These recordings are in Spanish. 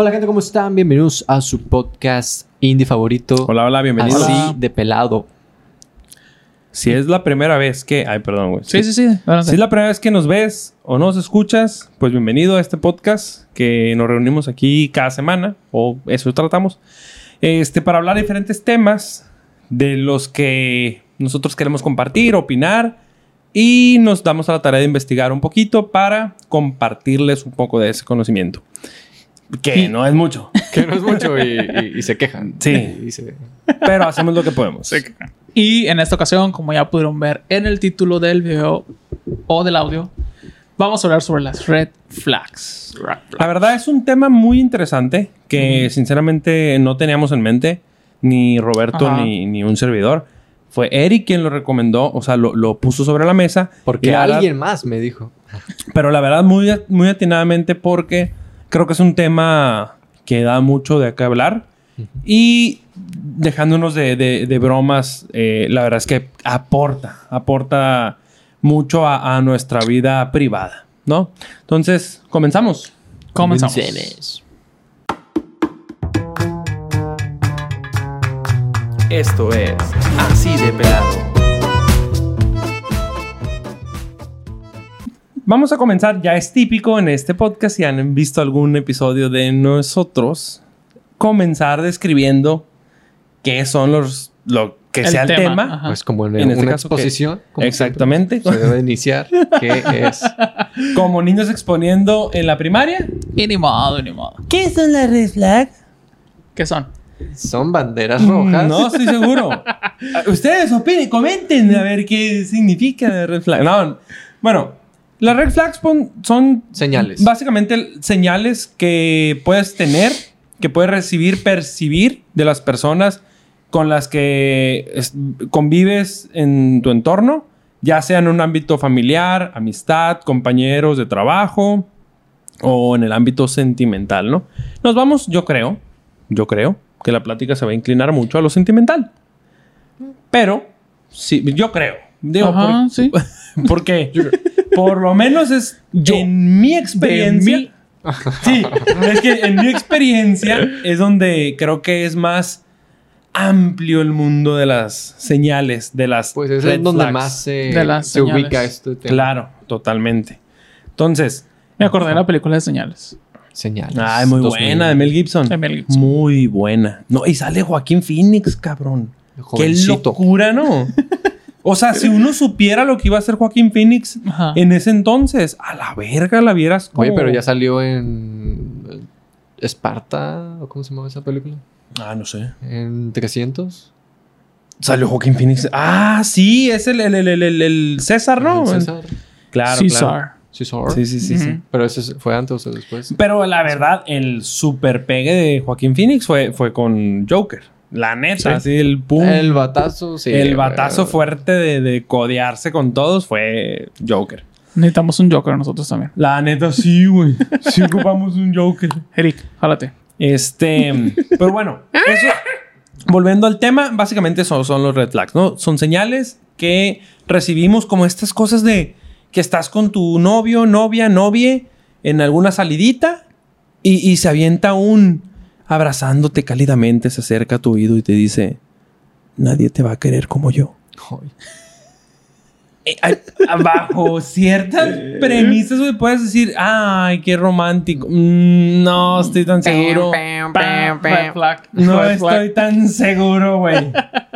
Hola gente, ¿cómo están? Bienvenidos a su podcast indie favorito. Hola, hola, bienvenidos. Así de pelado. Si es la primera vez que... Ay, perdón, güey. Sí, sí, sí. adelante. Si es la primera vez que nos ves o nos escuchas, pues bienvenido a este podcast que nos reunimos aquí cada semana, o eso tratamos, este, para hablar de diferentes temas de los que nosotros queremos compartir, opinar, y nos damos a la tarea de investigar un poquito para compartirles un poco de ese conocimiento. Que no es mucho, Que no es mucho y, y- y se quejan. Sí. Y se- pero hacemos lo que podemos. Y en esta ocasión, como ya pudieron ver en el título del video o del audio, vamos a hablar sobre las red flags. La verdad es un tema muy interesante que sinceramente no teníamos en mente, ni Roberto ni, ni un servidor. Fue Eric quien lo recomendó, o sea, lo, lo puso sobre la mesa. Porque verdad- alguien más me dijo. pero la verdad, muy, muy atinadamente porque creo que es un tema que da mucho de qué hablar. Y dejándonos de, de- de bromas, eh, la verdad es que aporta, aporta mucho a, a nuestra vida privada, ¿no? Entonces, comenzamos. Comenzamos. Comencemos. Esto es Así de Pelado. Vamos a comenzar, ya es típico en este podcast, si han visto algún episodio de nosotros, comenzar describiendo qué son los, lo que El sea el tema, tema. ajá. Pues como en, En este una caso, exposición. como Exactamente. siempre, Se debe iniciar. ¿Qué es? Como niños exponiendo en la primaria. Y ni modo, ni modo. ¿Qué son las red flags? ¿Qué son? Son banderas rojas. No estoy seguro. Ustedes opinen, comenten a ver qué significa red flag. No, bueno, las red flags son Señales. básicamente señales que puedes tener, que puedes recibir, percibir de las personas con las que es- convives en tu entorno, ya sea en un ámbito familiar, amistad, compañeros de trabajo o en el ámbito sentimental, ¿no? Nos vamos, yo creo, yo creo que la plática se va a inclinar mucho a lo sentimental. Pero, sí, yo creo. Digo, Ajá, por- sí. porque por lo menos es en mi experiencia. Sí, es que en mi experiencia es donde creo que es más amplio el mundo de las señales, de las Pues es donde flags. más se, De las se señales. ubica este tema. Claro, totalmente. Entonces, Me acordé de la película de señales. Señales. ay, muy 2000. buena de Mel Gibson. De Mel Gibson. Muy buena. No, y sale Joaquín Phoenix, cabrón. Qué locura, ¿no? O sea, si uno supiera lo que iba a hacer Joaquín Phoenix Ajá. en ese entonces, a la verga la vieras como... Oye, pero ya salió en eh, Esparta, ¿o cómo se llama esa película? Ah, no sé. En 300. Salió Joaquín Phoenix. Ah, sí, es el, el, el, el- el- César, ¿no? El César. Claro, César. claro. César. Sí, sí, sí, sí. Pero ese fue antes o después. Pero la verdad, el super pegue de Joaquín Phoenix fue, fue con Joker. La neta, Sí. así el pum. El batazo, sí. el güey. batazo fuerte de, de codearse con todos fue Joker. Necesitamos un Joker nosotros también. La neta, sí, güey. Sí ocupamos un Joker. Eric, jálate. Este, pero bueno, eso, volviendo al tema, básicamente son, son los red flags, ¿no? Son señales que recibimos como estas cosas de que estás con tu novio, novia, novie en alguna salidita y, y se avienta un abrazándote cálidamente, se acerca a tu oído y te dice, nadie te va a querer como yo. Eh, Bajo ciertas premisas, güey, puedes decir, ay, qué romántico. Mm, no estoy tan seguro. Pam. No estoy tan seguro, güey.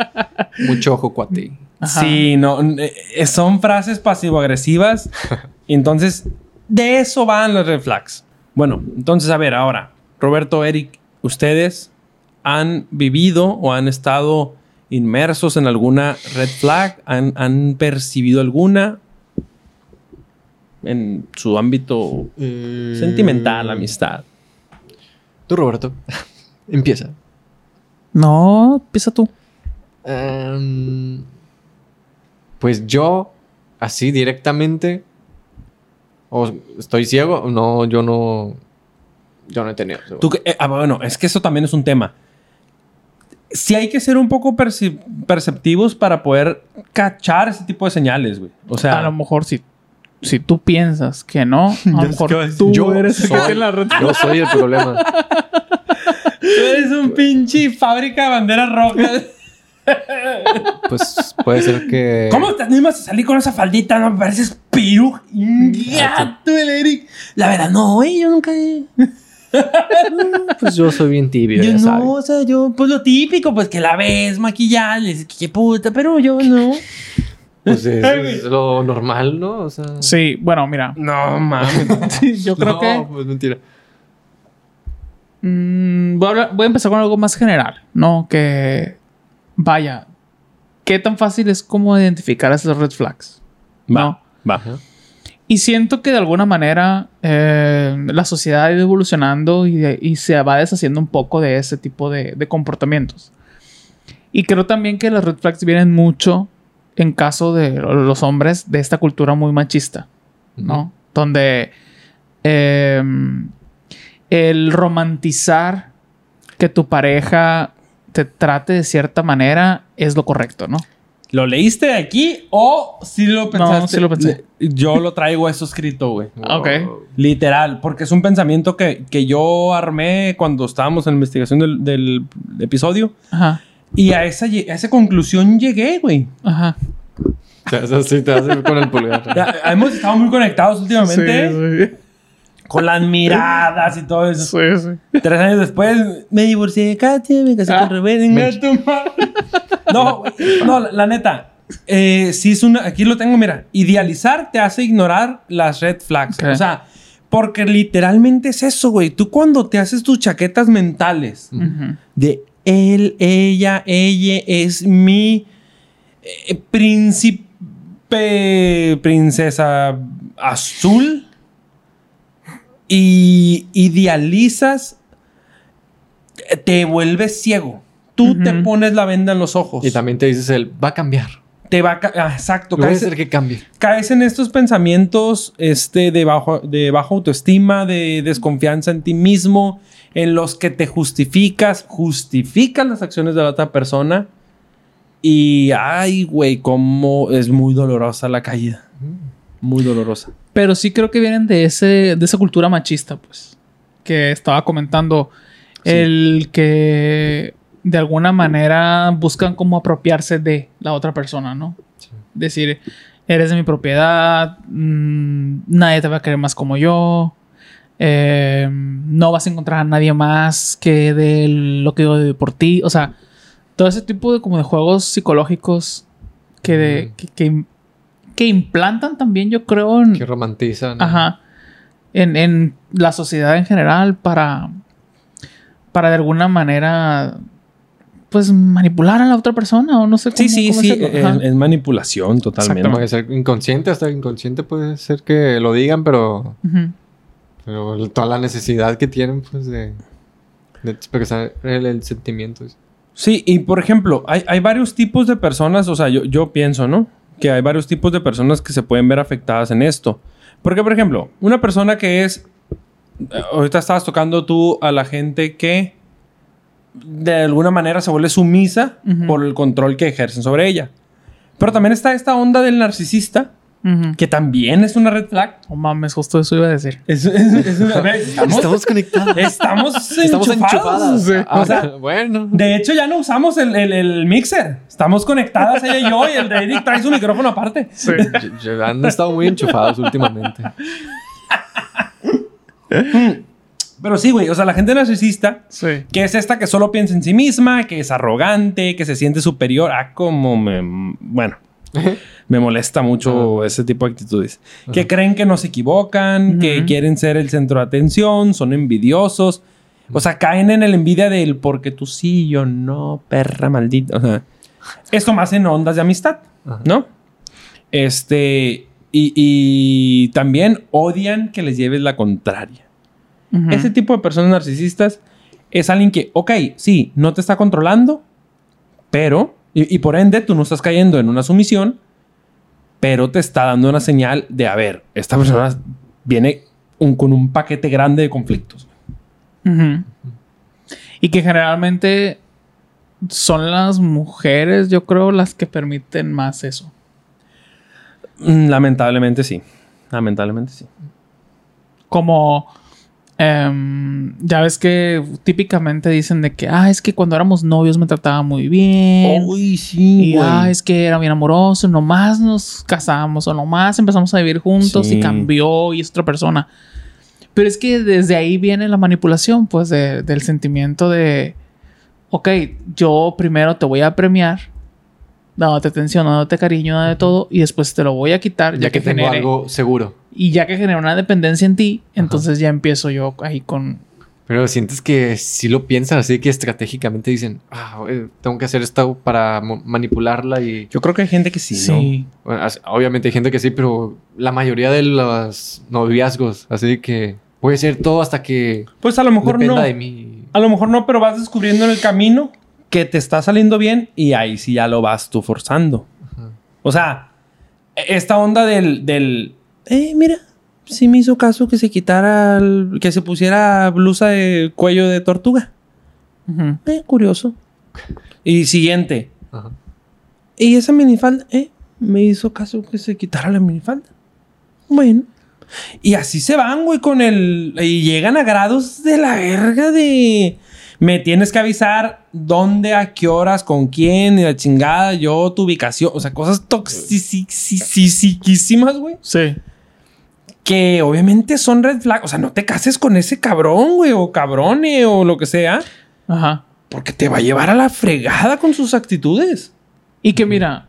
Mucho ojo, cuate. Ajá. Sí, no. eh, son frases pasivo-agresivas. entonces, de eso van los red flags. Bueno, entonces, a ver, ahora, Roberto, Eric, ¿ustedes han vivido o han estado inmersos en alguna red flag? ¿Han, han percibido alguna en su ámbito Mm. sentimental, amistad? Tú, Roberto. Empieza. No, empieza tú. Em, pues yo, así directamente. O estoy ciego. No, yo no. Yo no he tenido. Tú que- eh, ah, bueno, es que eso también es un tema. Sí hay que ser un poco perceptivos para poder cachar ese tipo de señales, güey. O sea, a lo mejor sí. si tú piensas que no, a lo mejor tú Yo eres el que soy- tiene la red Yo soy el problema. Tú eres un pinche fábrica de banderas rojas. Pues puede ser que. ¿Cómo te animas a salir con esa faldita? No me pareces piru. Gato el Eric. La verdad, no, güey, yo nunca. Pues yo soy bien tibio, Yo ya no, sabes. o sea, yo, pues lo típico, pues que la ves maquillada, le dices, qué puta, pero yo no. Pues es, es lo normal, ¿no? O sea. Sí, bueno, mira. No mames. Yo creo no, que pues mentira. mm, voy, a hablar- voy a empezar con algo más general, ¿no? Que vaya, ¿qué tan fácil es como identificar esas red flags? ¿No? Va. Y siento que de alguna manera eh, la sociedad ha ido evolucionando y, de- y se va deshaciendo un poco de ese tipo de, de comportamientos. Y creo también que las red flags vienen mucho en caso de los hombres de esta cultura muy machista, ¿no? Donde eh, el romantizar que tu pareja te trate de cierta manera es lo correcto, ¿no? ¿Lo leíste de aquí o sí lo pensaste? sí lo pensé. Yo lo traigo eso escrito, güey. Ok. Literal, porque es un pensamiento que, que yo armé cuando estábamos en la investigación del, del episodio. Ajá, Y a esa, a esa conclusión llegué, güey. ajá. Te haces así, te haces con el pulgar. Ya, hemos estado muy conectados últimamente con las miradas y todo eso. Sí, sí. Tres años después me divorcié de Katia, me casé Ah, con Rebeca. venga tu madre. No, no, la, neta. Eh, sí es una. Aquí lo tengo, mira. Idealizar te hace ignorar las red flags. O sea, porque literalmente es eso, güey. Tú cuando te haces tus chaquetas mentales de él, ella, ella es mi eh, príncipe, princesa azul y idealizas, te vuelves ciego. Tú te pones la venda en los ojos. Y también te dices el va a cambiar. te va a ah, exacto. Caes, ser que cambie. caes en estos pensamientos este, de, bajo, de baja autoestima, de desconfianza en ti mismo, en los que te justificas, justificas las acciones de la otra persona. Y, ay, güey, cómo es muy dolorosa la caída. Muy dolorosa. Pero sí creo que vienen de, ese, de esa cultura machista, pues. Que estaba comentando. El que de alguna manera buscan como apropiarse de la otra persona, ¿no? Decir, eres de mi propiedad, mm, nadie te va a querer más como yo, eh, no vas a encontrar a nadie más que de lo que yo doy por ti. O sea, todo ese tipo de como de juegos psicológicos que, de- Mm. que, que- que implantan también, yo creo, en, Que romantizan. ¿no? Ajá. En, en la sociedad en general para. Para de alguna manera. Pues manipular a la otra persona o no sé cómo. Sí, sí, cómo sí. Es, manipulación totalmente. Puede ser inconsciente, hasta inconsciente puede ser que lo digan, pero, pero toda la necesidad que tienen, pues, de, de expresar el, el sentimiento. Sí, y por ejemplo, hay, hay varios tipos de personas, o sea, yo, yo pienso, ¿no? Que hay varios tipos de personas que se pueden ver afectadas en esto. Porque, por ejemplo, una persona que es... Ahorita estabas tocando tú a la gente que de alguna manera se vuelve sumisa Ujú. por el control que ejercen sobre ella. Pero también está esta onda del narcisista, Ujú. que también es una red flag. No mames, justo eso iba a decir. Es, es- es una- estamos, Estamos conectados. estamos, Estamos enchufados. enchufadas. O sea, Ah, bueno. De hecho, ya no usamos el, el- el mixer. Estamos conectadas ella y yo y el de Eric trae su micrófono aparte. Sí. Han estado muy enchufados últimamente. Pero sí, güey. O sea, la gente narcisista, sí. que es esta que solo piensa en sí misma, que es arrogante, que se siente superior. Ah, como me... Bueno, me molesta mucho ese tipo de actitudes. Que creen que no se equivocan, que quieren ser el centro de atención, son envidiosos. O sea, caen en el envidia del porque tú sí, yo no, perra maldita. O sea, esto más en ondas de amistad. ¿no? Este, y, y también odian que les lleves la contraria. Ese tipo de personas narcisistas es alguien que, ok, sí, no te está controlando, pero, y, y por ende tú no estás cayendo en una sumisión, pero te está dando una señal de, a ver, esta persona viene un- con un paquete grande de conflictos. Y que generalmente son las mujeres, yo creo, las que permiten más eso. Mm, Lamentablemente sí. Lamentablemente sí. Como. Em, ya ves que típicamente dicen de que, ah, es que cuando éramos novios me trataba muy bien. Uy, sí, y ah, es que era bien amoroso, nomás nos casamos o nomás empezamos a vivir juntos Sí. y cambió y es otra persona. Pero es que desde ahí viene la manipulación, pues, de- del sentimiento de, ok, yo primero te voy a premiar, dándote atención, dándote cariño, dándote todo, y después te lo voy a quitar, Ya, que, tengo genere- algo seguro. Y ya que genera una dependencia en ti, entonces ya empiezo yo ahí con... Pero sientes que si lo piensan así que estratégicamente dicen, ah, tengo que hacer esto para manipularla y... Yo creo que hay gente que sí, Sí. Bueno, as- obviamente hay gente que sí, pero la mayoría de los noviazgos, así que puede ser todo hasta que ¿no? Pues a lo mejor no. de mí. A lo mejor no, pero vas descubriendo en el camino que te está saliendo bien y ahí sí ya lo vas tú forzando. Ajá. O sea, esta onda del, del eh, mira, sí me hizo caso que se quitara, el- que se pusiera blusa de cuello de tortuga. Eh, curioso. Y siguiente. Ajá. Y esa minifalda, eh, me hizo caso que se quitara la minifalda. Bueno. Y así se van, güey, con el... Y llegan a grados de la verga de... Me tienes que avisar dónde, a qué horas, con quién, y la chingada, yo, tu ubicación. O sea, cosas toxicísimas, güey. Sí. Que obviamente son red flag. O sea, no te cases con ese cabrón, güey, o cabrone, o lo que sea. Ajá. Porque te va a llevar a la fregada con sus actitudes. Y que mira,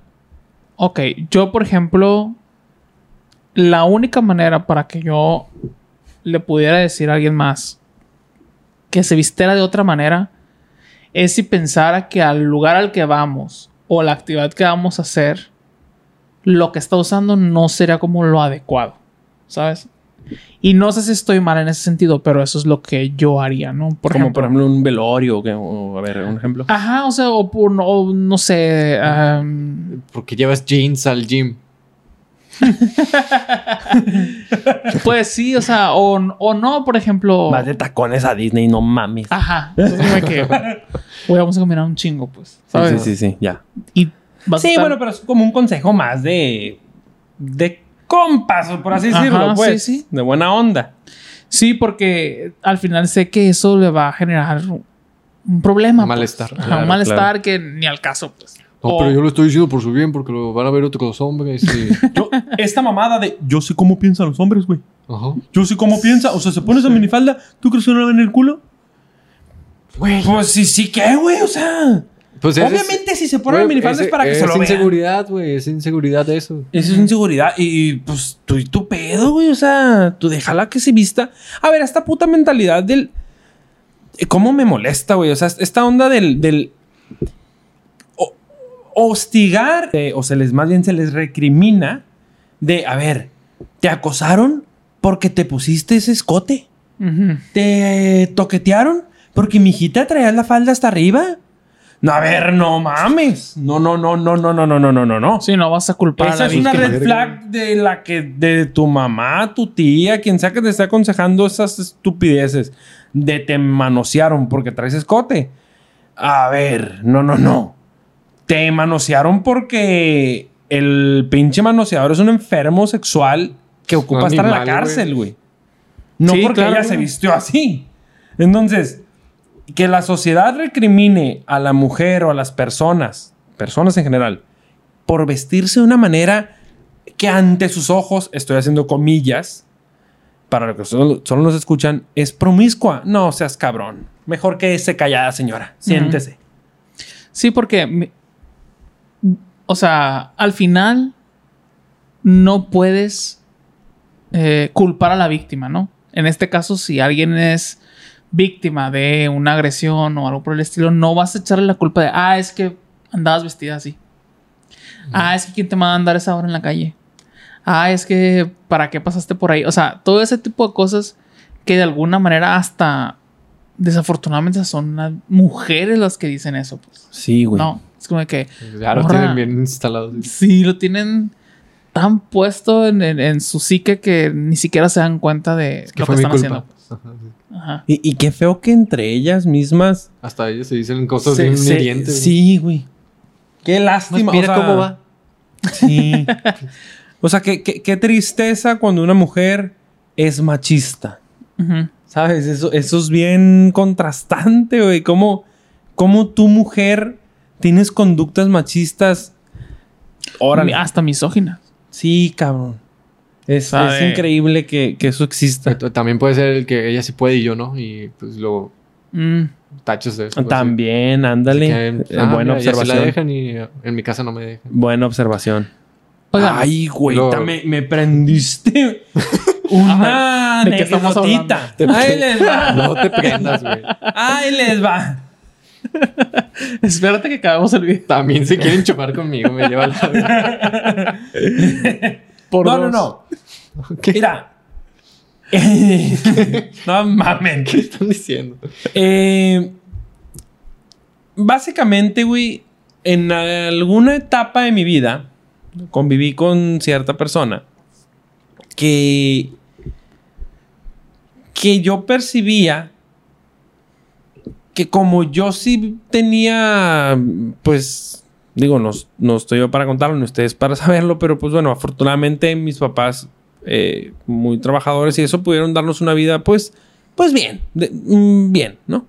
ok, yo por ejemplo, la única manera para que yo le pudiera decir a alguien más que se vistiera de otra manera es si pensara que al lugar al que vamos o la actividad que vamos a hacer, lo que está usando no sería como lo adecuado, ¿sabes? Y no sé si estoy mal en ese sentido, pero eso es lo que yo haría, ¿no? Por Como ejemplo, por ejemplo un velorio, que- o, a ver, un ejemplo. Ajá, o sea, o, por- o no sé, am, Porque llevas jeans al gym. Pues sí, o sea, o, o no, por ejemplo. Vas de tacones a Disney, no mames. Ajá. Entonces, como que, vamos a caminar un chingo, pues. ¿sabes? Sí, sí, sí, ya. Y vas a Sí, estar- bueno, pero es como un consejo más de. de compas, por así Ajá, decirlo, pues. sí, sí. De buena onda. Sí, porque al final sé que eso le va a generar un problema. Un pues. malestar. Claro, un malestar claro. que ni al caso, pues. No, pero yo lo estoy diciendo por su bien, porque lo van a ver otros hombres y... Yo, esta mamada de. Yo sé cómo piensan los hombres, güey. Ajá. Yo sé cómo piensa. O sea, se pone esa minifalda. ¿Tú crees que no le ven el culo? Güey. Pues sí, sí, ¿qué, güey? O sea. Pues es- obviamente, si se pone la güey, minifalda es para que se lo Es vean. inseguridad, güey. Es inseguridad eso. Eso es inseguridad. Y, pues tú y tu pedo, güey. O sea, tú déjala que se vista. A ver, esta puta mentalidad del. ¿Cómo me molesta, güey? O sea, esta onda del. del hostigar. eh, o se les, más bien se les recrimina. De, a ver, te acosaron porque te pusiste ese escote. Te toquetearon porque mi hijita traía la falda hasta arriba. No, a ver, no mames. No, no, no, no, no, no, no, no, no, no, no. Sí, no vas a culpar a Esa la es una red flag de la que de tu mamá, tu tía, quien sea que te esté aconsejando esas estupideces de te manosearon porque traes escote. A ver, no, no, no. Te manosearon porque el pinche manoseador es un enfermo sexual que ocupa estar en la cárcel, güey. No Sí, porque claro, ella se vistió así. Entonces, que la sociedad recrimine a la mujer o a las personas, personas en general, por vestirse de una manera que ante sus ojos, estoy haciendo comillas, para los que solo, solo nos escuchan, es promiscua. No seas cabrón. Mejor que se callada, señora. Siéntese. Sí, porque. O sea, al final. No puedes eh, culpar a la víctima, ¿no? En este caso, si alguien es víctima de una agresión o algo por el estilo, no vas a echarle la culpa de, ah, es que andabas vestida así. Ah, es que quién te manda a andar esa hora en la calle. Ah, es que para qué pasaste por ahí. O sea, todo ese tipo de cosas que de alguna manera hasta desafortunadamente son las mujeres las que dicen eso. Pues. Sí, güey. No, es como que Ya lo Morra. tienen bien instalado. sí lo tienen tan puesto en, en- en su psique que ni siquiera se dan cuenta de Que lo que están culpa. haciendo. Ajá, sí. Ajá. Y, y qué feo que entre ellas mismas. Hasta ellos se dicen cosas se- bien se- hirientes. sí, güey. Qué Pues lástima. mira o sea, cómo va. Sí. O sea, qué, qué- qué tristeza cuando una mujer es machista. ¿Sabes? Eso, eso es bien contrastante, güey. ¿Cómo, cómo tu mujer tienes conductas machistas? Órale. Hasta misógina. Sí, cabrón. Es, increíble que, que eso exista. También puede ser el que ella sí puede y yo no. Y pues luego Mm. tachos de eso. También, ándale. Que, ah, buena mira, ya se observación. la dejan y en mi casa no me dejan. Buena observación. Oigan, Ay, güey, Lo- me, me prendiste una ¿de qué estamos? Ahí les va. No te prendas, güey. Ahí les va. espérate que acabemos el video. También se quieren chupar conmigo, me lleva la. Por no, dos. no, no. ¿Qué Mira. no mamen. están diciendo? Eh, básicamente, güey, en alguna etapa de mi vida conviví con cierta persona que que yo percibía que como yo sí tenía, pues, digo, no, no estoy yo para contarlo ni ustedes para saberlo, pero pues bueno, afortunadamente mis papás, eh, muy trabajadores y eso, pudieron darnos una vida, pues, pues bien, mm, bien, ¿no?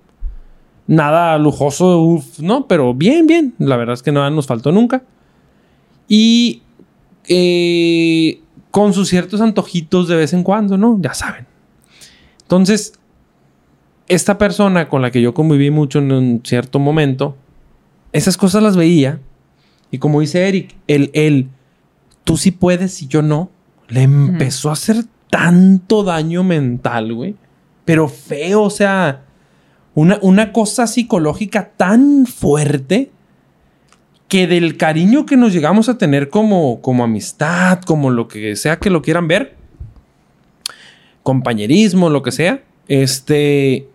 Nada lujoso, uf, ¿no? Pero bien, bien. La verdad es que nada nos faltó nunca. Y eh, con sus ciertos antojitos de vez en cuando, ¿no? Ya saben. Entonces, esta persona con la que yo conviví mucho en un cierto momento, esas cosas las veía. Y como dice Eric, el, el tú sí puedes y yo no, le empezó a hacer tanto daño mental, güey. Pero feo, o sea, una, una cosa psicológica tan fuerte que del cariño que nos llegamos a tener como, como amistad, como lo que sea que lo quieran ver, compañerismo, lo que sea, este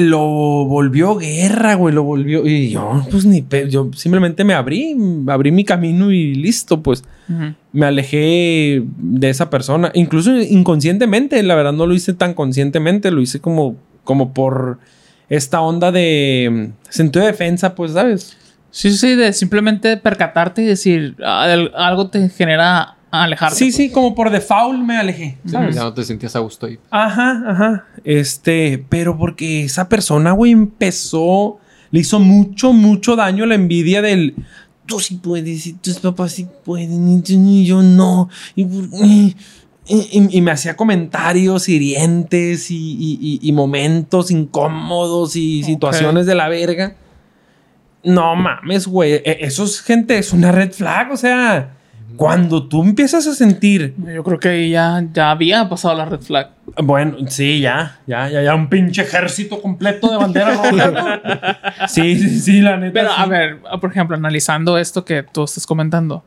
lo volvió guerra, güey, lo volvió y yo pues ni yo simplemente me abrí, abrí mi camino y listo, pues me alejé de esa persona, incluso inconscientemente, la verdad no lo hice tan conscientemente, lo hice como como por esta onda de mm, sentido de defensa, pues, ¿sabes? Sí, sí, de simplemente percatarte y decir ah, algo te genera alejarte. Sí, sí, como por default me alejé, Sí, ya no te sentías a gusto ahí. Ajá, ajá. Este, pero porque esa persona, güey, empezó, le hizo mucho, mucho daño la envidia del. Tú sí puedes, y tus papás sí pueden, y, yo no. Y, y- y- y me hacía comentarios hirientes y, y- y- y momentos incómodos y situaciones de la verga. No mames, güey. E- Eso es gente, es una red flag. O sea, cuando tú empiezas a sentir Yo creo que ahí ya, ya había pasado la red flag. bueno, sí, ya, ya, ya, ya, un pinche ejército completo de bandera roja, ¿no? Sí, sí, sí, la neta. Pero sí. a ver, por ejemplo, analizando esto que tú estás comentando.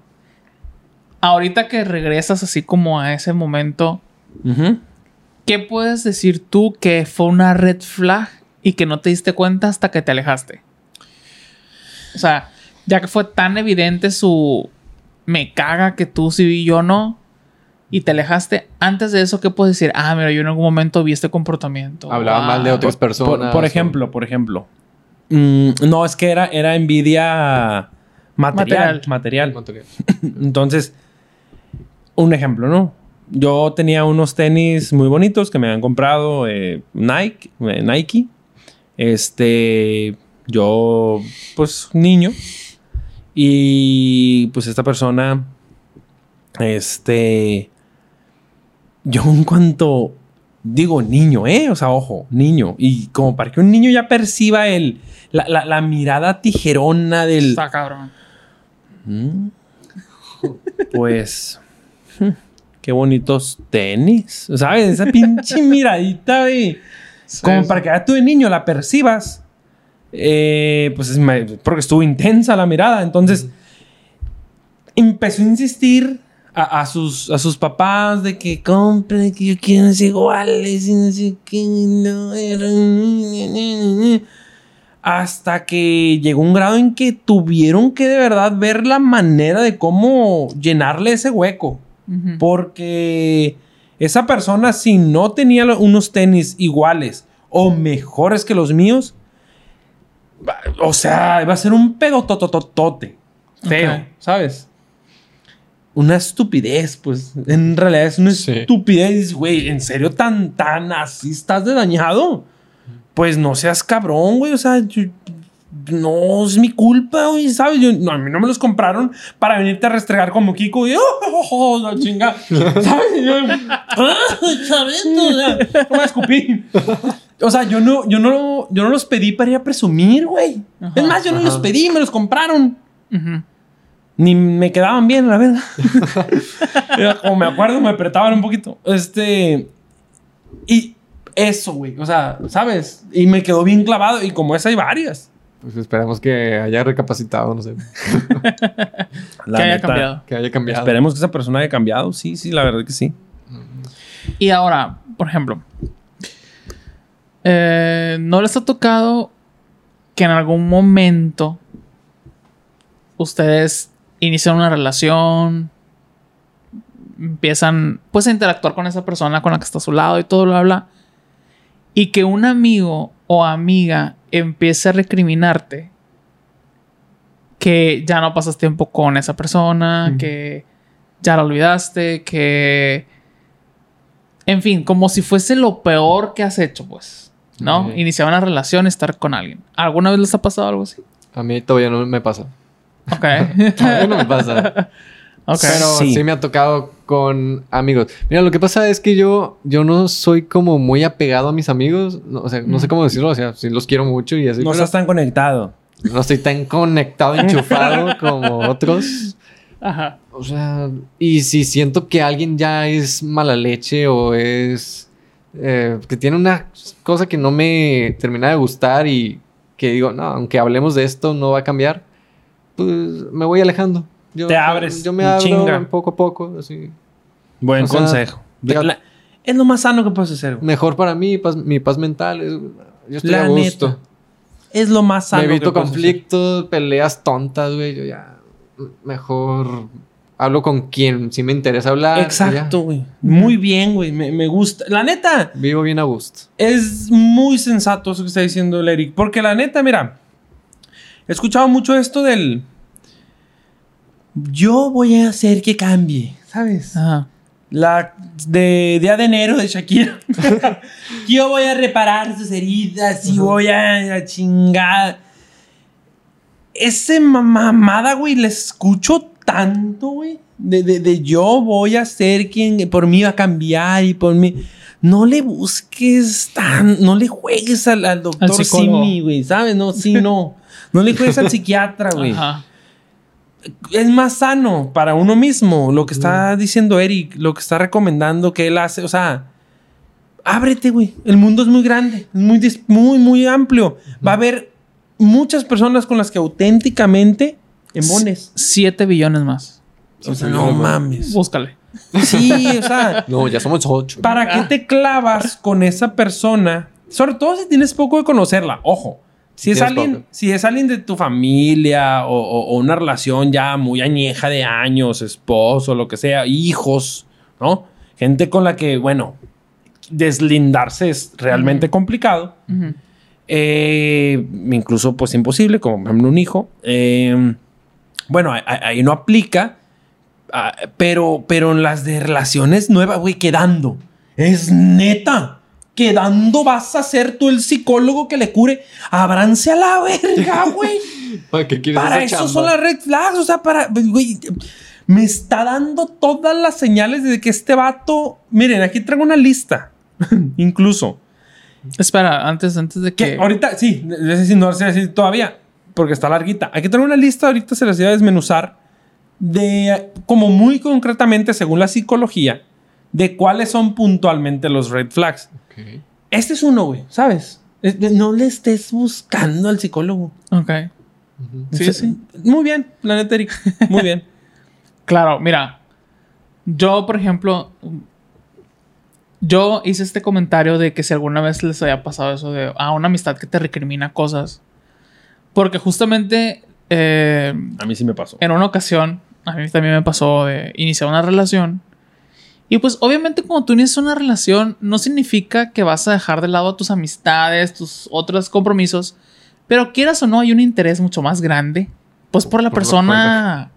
Ahorita que regresas así como a ese momento. ¿qué puedes decir tú que fue una red flag y que no te diste cuenta hasta que te alejaste? O sea, ya que fue tan evidente su me caga que tú sí y yo no, y te alejaste, antes de eso, ¿qué puedes decir? Ah, mira, yo en algún momento vi este comportamiento. Hablaba Ah, mal de otras Por, personas. por ejemplo, por ejemplo. Mm, no, es que era, era envidia material. Material. Material. Entonces, un ejemplo, ¿no? Yo tenía unos tenis muy bonitos que me habían comprado eh, Nike, eh, Nike. Este, yo, pues, niño. Y pues esta persona, este, yo en cuanto digo niño, ¿eh? O sea, ojo, niño. Y como para que un niño ya perciba el, la, la- la mirada tijerona del... Está cabrón. Mm. Pues. Qué bonitos tenis. ¿Sabes? Esa pinche miradita, güey. Como para que ya tú de niño la percibas. Eh, pues es porque estuvo intensa la mirada. Entonces. Empezó a insistir a, a sus, a sus papás de que compren, que yo quiero ser iguales y no sé qué. No, hasta que llegó un grado en que tuvieron que de verdad ver la manera de cómo llenarle ese hueco. Porque esa persona, si no tenía unos tenis iguales o mejores que los míos, va- o sea, iba a ser un pedo totototote. Feo, Ok. ¿sabes? una estupidez, pues. En realidad es una Sí. estupidez, güey. ¿En serio tan, tan así estás de dañado? Pues no seas cabrón, güey. O sea, yo- no es mi culpa, güey, ¿sabes? Yo, no, a mí no me los compraron para venirte a restregar como Kiko y, oh, oh, oh, la chinga, ¿sabes? Yo, "Ah, chavito, o sea, no me escupí. O sea, yo no, yo no, yo no los pedí para ir a presumir, güey. Es más, yo no Ajá. los pedí, me los compraron. Ni me quedaban bien, la verdad. Como me acuerdo, me apretaban un poquito. Este. Y eso, güey. O sea, ¿sabes? Y me quedó bien clavado. Y como esa hay varias. Pues esperemos que haya recapacitado, no sé. La que haya neta, cambiado. Que haya cambiado. Esperemos que esa persona haya cambiado. Sí, sí, la verdad que sí. Y ahora, por ejemplo, eh, ¿no les ha tocado que en algún momento ustedes inician una relación, empiezan pues a interactuar con esa persona con la que está a su lado y todo, bla, bla, y que un amigo o amiga empiece a recriminarte que ya no pasas tiempo con esa persona, que ya la olvidaste, que... En fin, como si fuese lo peor que has hecho, pues. ¿No? Ok. Iniciar una relación, estar con alguien. ¿Alguna vez les ha pasado algo así? A mí todavía no me pasa. Ok. Todavía no me pasa. ok. Pero Sí. sí. me ha tocado con amigos. Mira, lo que pasa es que yo, yo no soy como muy apegado a mis amigos. No, o sea, no sé Mm. cómo decirlo. O sea, sí los quiero mucho y así. No estás tan conectado. no estoy tan conectado, enchufado como otros. Ajá. O sea, y si siento que alguien ya es mala leche o es... eh, que tiene una cosa que no me termina de gustar y que digo, no, aunque hablemos de esto, no va a cambiar, pues me voy alejando. Yo, Te abres, Yo me abro chinga. poco a poco, así. Buen O sea, consejo. ya- La- es lo más sano que puedes hacer. güey. Mejor para mí, paz- mi paz mental. es- yo estoy La a gusto. neta. Es lo más sano. Me evito que conflictos, peleas tontas, güey. Yo ya mejor hablo con quien sí me interesa hablar. Exacto, güey. Muy bien, güey. Me, me gusta. La neta, Vivo bien a gusto. es muy sensato eso que está diciendo el Eric. Porque la neta, mira, he escuchado mucho esto del. Yo voy a hacer que cambie, ¿sabes? Ajá. La de día de enero de Shakira. Yo voy a reparar sus heridas y voy a, a chingar. Ese ma- mamada, güey, le escucho tanto, güey. De, de- de yo voy a ser quien por mí va a cambiar y por mí. No le busques tan. No le juegues al, al doctor. Simi, güey, ¿sabes? No, sí, no. No le juegues al psiquiatra, güey Ajá. es más sano para uno mismo lo que está diciendo Eric, lo que está recomendando que él hace. O sea, ábrete, güey. El mundo es muy grande, es muy, muy, muy amplio. Va a haber muchas personas con las que auténticamente embones. Siete billones más. O sea, no mames. Búscale. Sí, o sea, No, ya somos ocho. ¿para qué te clavas con esa persona? Sobre todo si tienes poco de conocerla. Ojo. Si es, alguien, poco. si es alguien de tu familia o, o- o una relación ya muy añeja de años, esposo, lo que sea, hijos, ¿no? Gente con la que, bueno, deslindarse es realmente complicado. Eh, incluso, pues, imposible, como por ejemplo un hijo. Eh, bueno, ahí- no aplica. pero, pero en las de relaciones nuevas, güey, quedando. Es neta. Quedando vas a ser tú el psicólogo que le cure. Abrance a la verga, güey. ¿Para qué quieres para esa eso chamba? son las red flags. O sea, para. Güey, me está dando todas las señales de que este vato. Miren, aquí traigo una lista. Incluso. Espera, antes, antes de Que que. ahorita, sí, es decir, no sé decir todavía, porque está larguita. Aquí tengo una lista, ahorita se las voy a desmenuzar, de como muy concretamente, según la psicología, de cuáles son puntualmente los red flags. Este es uno, güey, ¿sabes? No le estés buscando al psicólogo. Ok. Sí, sí. Muy bien, la neta, Eric. Muy bien. Claro, mira. Yo, por ejemplo. Yo hice este comentario de que si alguna vez les había pasado eso de a una amistad que te recrimina cosas. Porque justamente eh, A mí sí me pasó. en una ocasión, a mí también me pasó de iniciar una relación. Y pues obviamente cuando tú inicias una relación no significa que vas a dejar de lado tus amistades, tus otros compromisos, pero quieras o no hay un interés mucho más grande, pues por la Por persona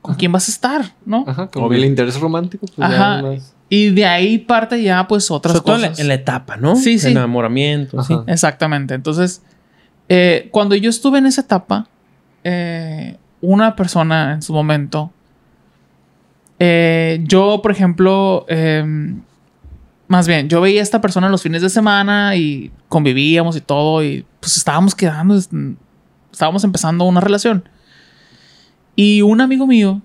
con quién vas a estar, ¿no? Ajá, como el interés romántico. Pues ya Ajá. más- Y de ahí parte ya, pues, otras Sobre todo en la, cosas. en la etapa, ¿no? Sí, sí. Enamoramiento, sí. Ajá. Exactamente. Entonces, eh, cuando yo estuve en esa etapa, eh, una persona en su momento, eh, yo, por ejemplo, eh, más bien, yo veía a esta persona los fines de semana y convivíamos y todo, y pues estábamos quedando, es- estábamos empezando una relación. Y un amigo mío,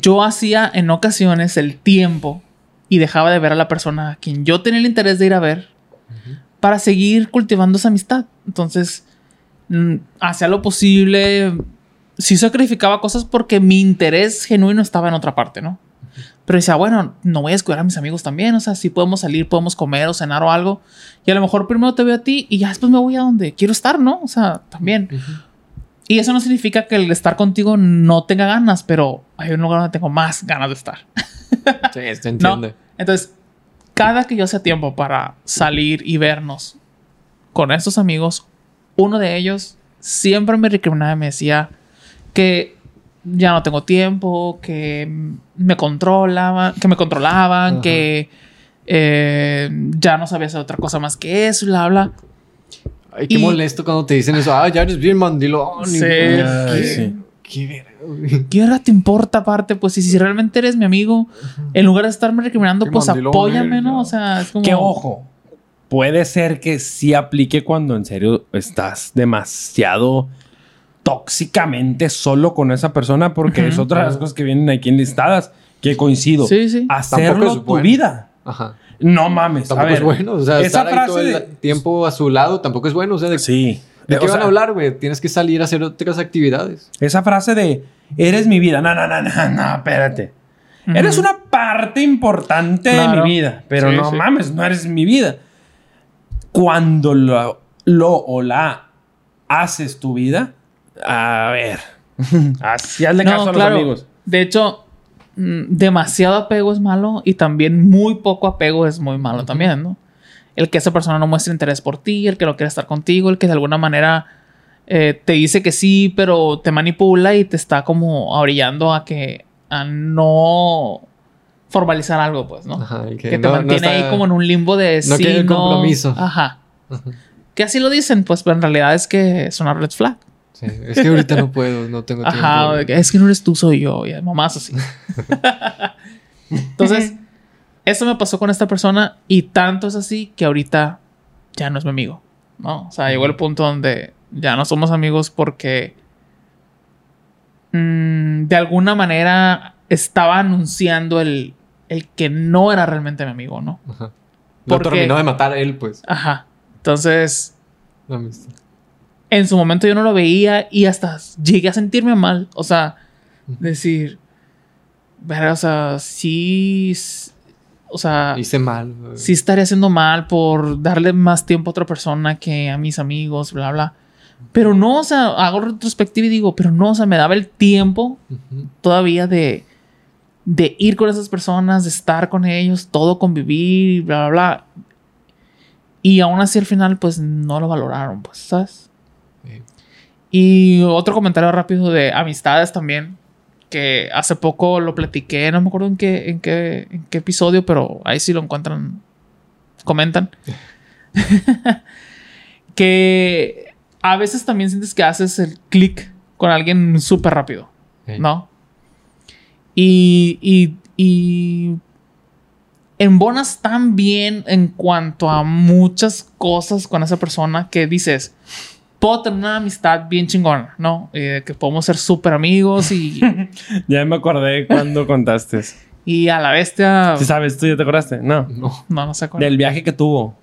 yo hacía en ocasiones el tiempo y dejaba de ver a la persona a quien yo tenía el interés de ir a ver para seguir cultivando esa amistad. Entonces, mm, hacía lo posible, sí sacrificaba cosas porque mi interés genuino estaba en otra parte, ¿no? Pero decía, bueno, no voy a descuidar a mis amigos también, o sea, si podemos salir, podemos comer o cenar o algo, y a lo mejor primero te veo a ti y ya después me voy a donde quiero estar, ¿no? O sea, también. Y eso no significa que el estar contigo no tenga ganas, pero hay un lugar donde tengo más ganas de estar. Sí, No. entiende. Entonces, cada que yo hacía tiempo para salir y vernos con estos amigos, uno de ellos siempre me recriminaba y me decía que ya no tengo tiempo, que me controlaban, que me controlaban, Ajá. que eh, ya no sabía hacer otra cosa más que eso, y bla, bla. Ay, qué Y- molesto cuando te dicen eso. Ah, ya eres bien mandilón. Sí. Y- Ay, ¿Qué? sí. Qué verga, güey. ¿Qué hora te importa aparte? Pues si, si realmente eres mi amigo, en lugar de estarme recriminando, pues apóyame, eres, ¿no? O sea, es como... Que ojo, puede ser que sí aplique cuando en serio estás demasiado tóxicamente solo con esa persona, porque es otra de las cosas que vienen aquí enlistadas, que coincido. Sí, sí. Hacerlo es tu bueno. vida. Ajá. No mames. Tampoco a ver, es bueno. O sea, esa estar ahí todo frase el de- tiempo a su lado tampoco es bueno. O sea, ¿de, Sí. ¿De qué O van sea, a hablar, güey? Tienes que salir a hacer otras actividades. Esa frase de eres mi vida. No, no, no, no, no, espérate. Ujú. Eres una parte importante Claro. de mi vida, pero Sí, no sí. mames, no eres mi vida. Cuando lo, lo o la haces tu vida, a ver, así hazle caso a los amigos. De hecho, mm, demasiado apego es malo y también muy poco apego es muy malo también, ¿no? El que esa persona no muestre interés por ti, el que no quiere estar contigo, el que de alguna manera eh, te dice que sí, pero te manipula y te está como orillando a que a no formalizar algo, pues, ¿no? Ajá. que, te no- no mantiene ahí como en un limbo de no sí, el compromiso. Ajá. Que así lo dicen, pues, pero en realidad es que es una red flag. Sí, Es que ahorita no puedo, no tengo tiempo. Ajá, es que no eres tú, soy yo. Y mamás así. Entonces, eso me pasó con esta persona y tanto es así que ahorita ya no es mi amigo. ¿no? O sea, llegó el punto donde ya no somos amigos porque mm, de alguna manera estaba anunciando el, el que no era realmente mi amigo, ¿no? Ajá. Porque- terminó de matar a él, pues. Ajá. Entonces, La amistad. en su momento yo no lo veía y hasta llegué a sentirme mal. O sea, decir, verga, o sea, sí, o sea, Hice mal. güey. sí estaré haciendo mal por darle más tiempo a otra persona que a mis amigos, bla, bla. Pero no, o sea, hago retrospectiva y digo, pero no, o sea, me daba el tiempo todavía de, de ir con esas personas, de estar con ellos, todo convivir, bla, bla, bla. Y aún así al final, pues no lo valoraron, pues, ¿sabes? Sí. Y otro comentario rápido de amistades también, que hace poco lo platiqué, no me acuerdo en qué, en qué, en qué episodio, pero ahí sí lo encuentran, comentan. que a veces también sientes que haces el clic con alguien súper rápido. ¿no? Y, y, y embonas tan bien en cuanto a muchas cosas con esa persona que dices, puedo tener una amistad bien chingona, ¿no? Eh, que podemos ser súper amigos y, Ya me acordé cuando contaste. y a la bestia... ¿Sí sabes? ¿Tú ya te acordaste? No. No. No, no sé cuál. Del viaje que tuvo.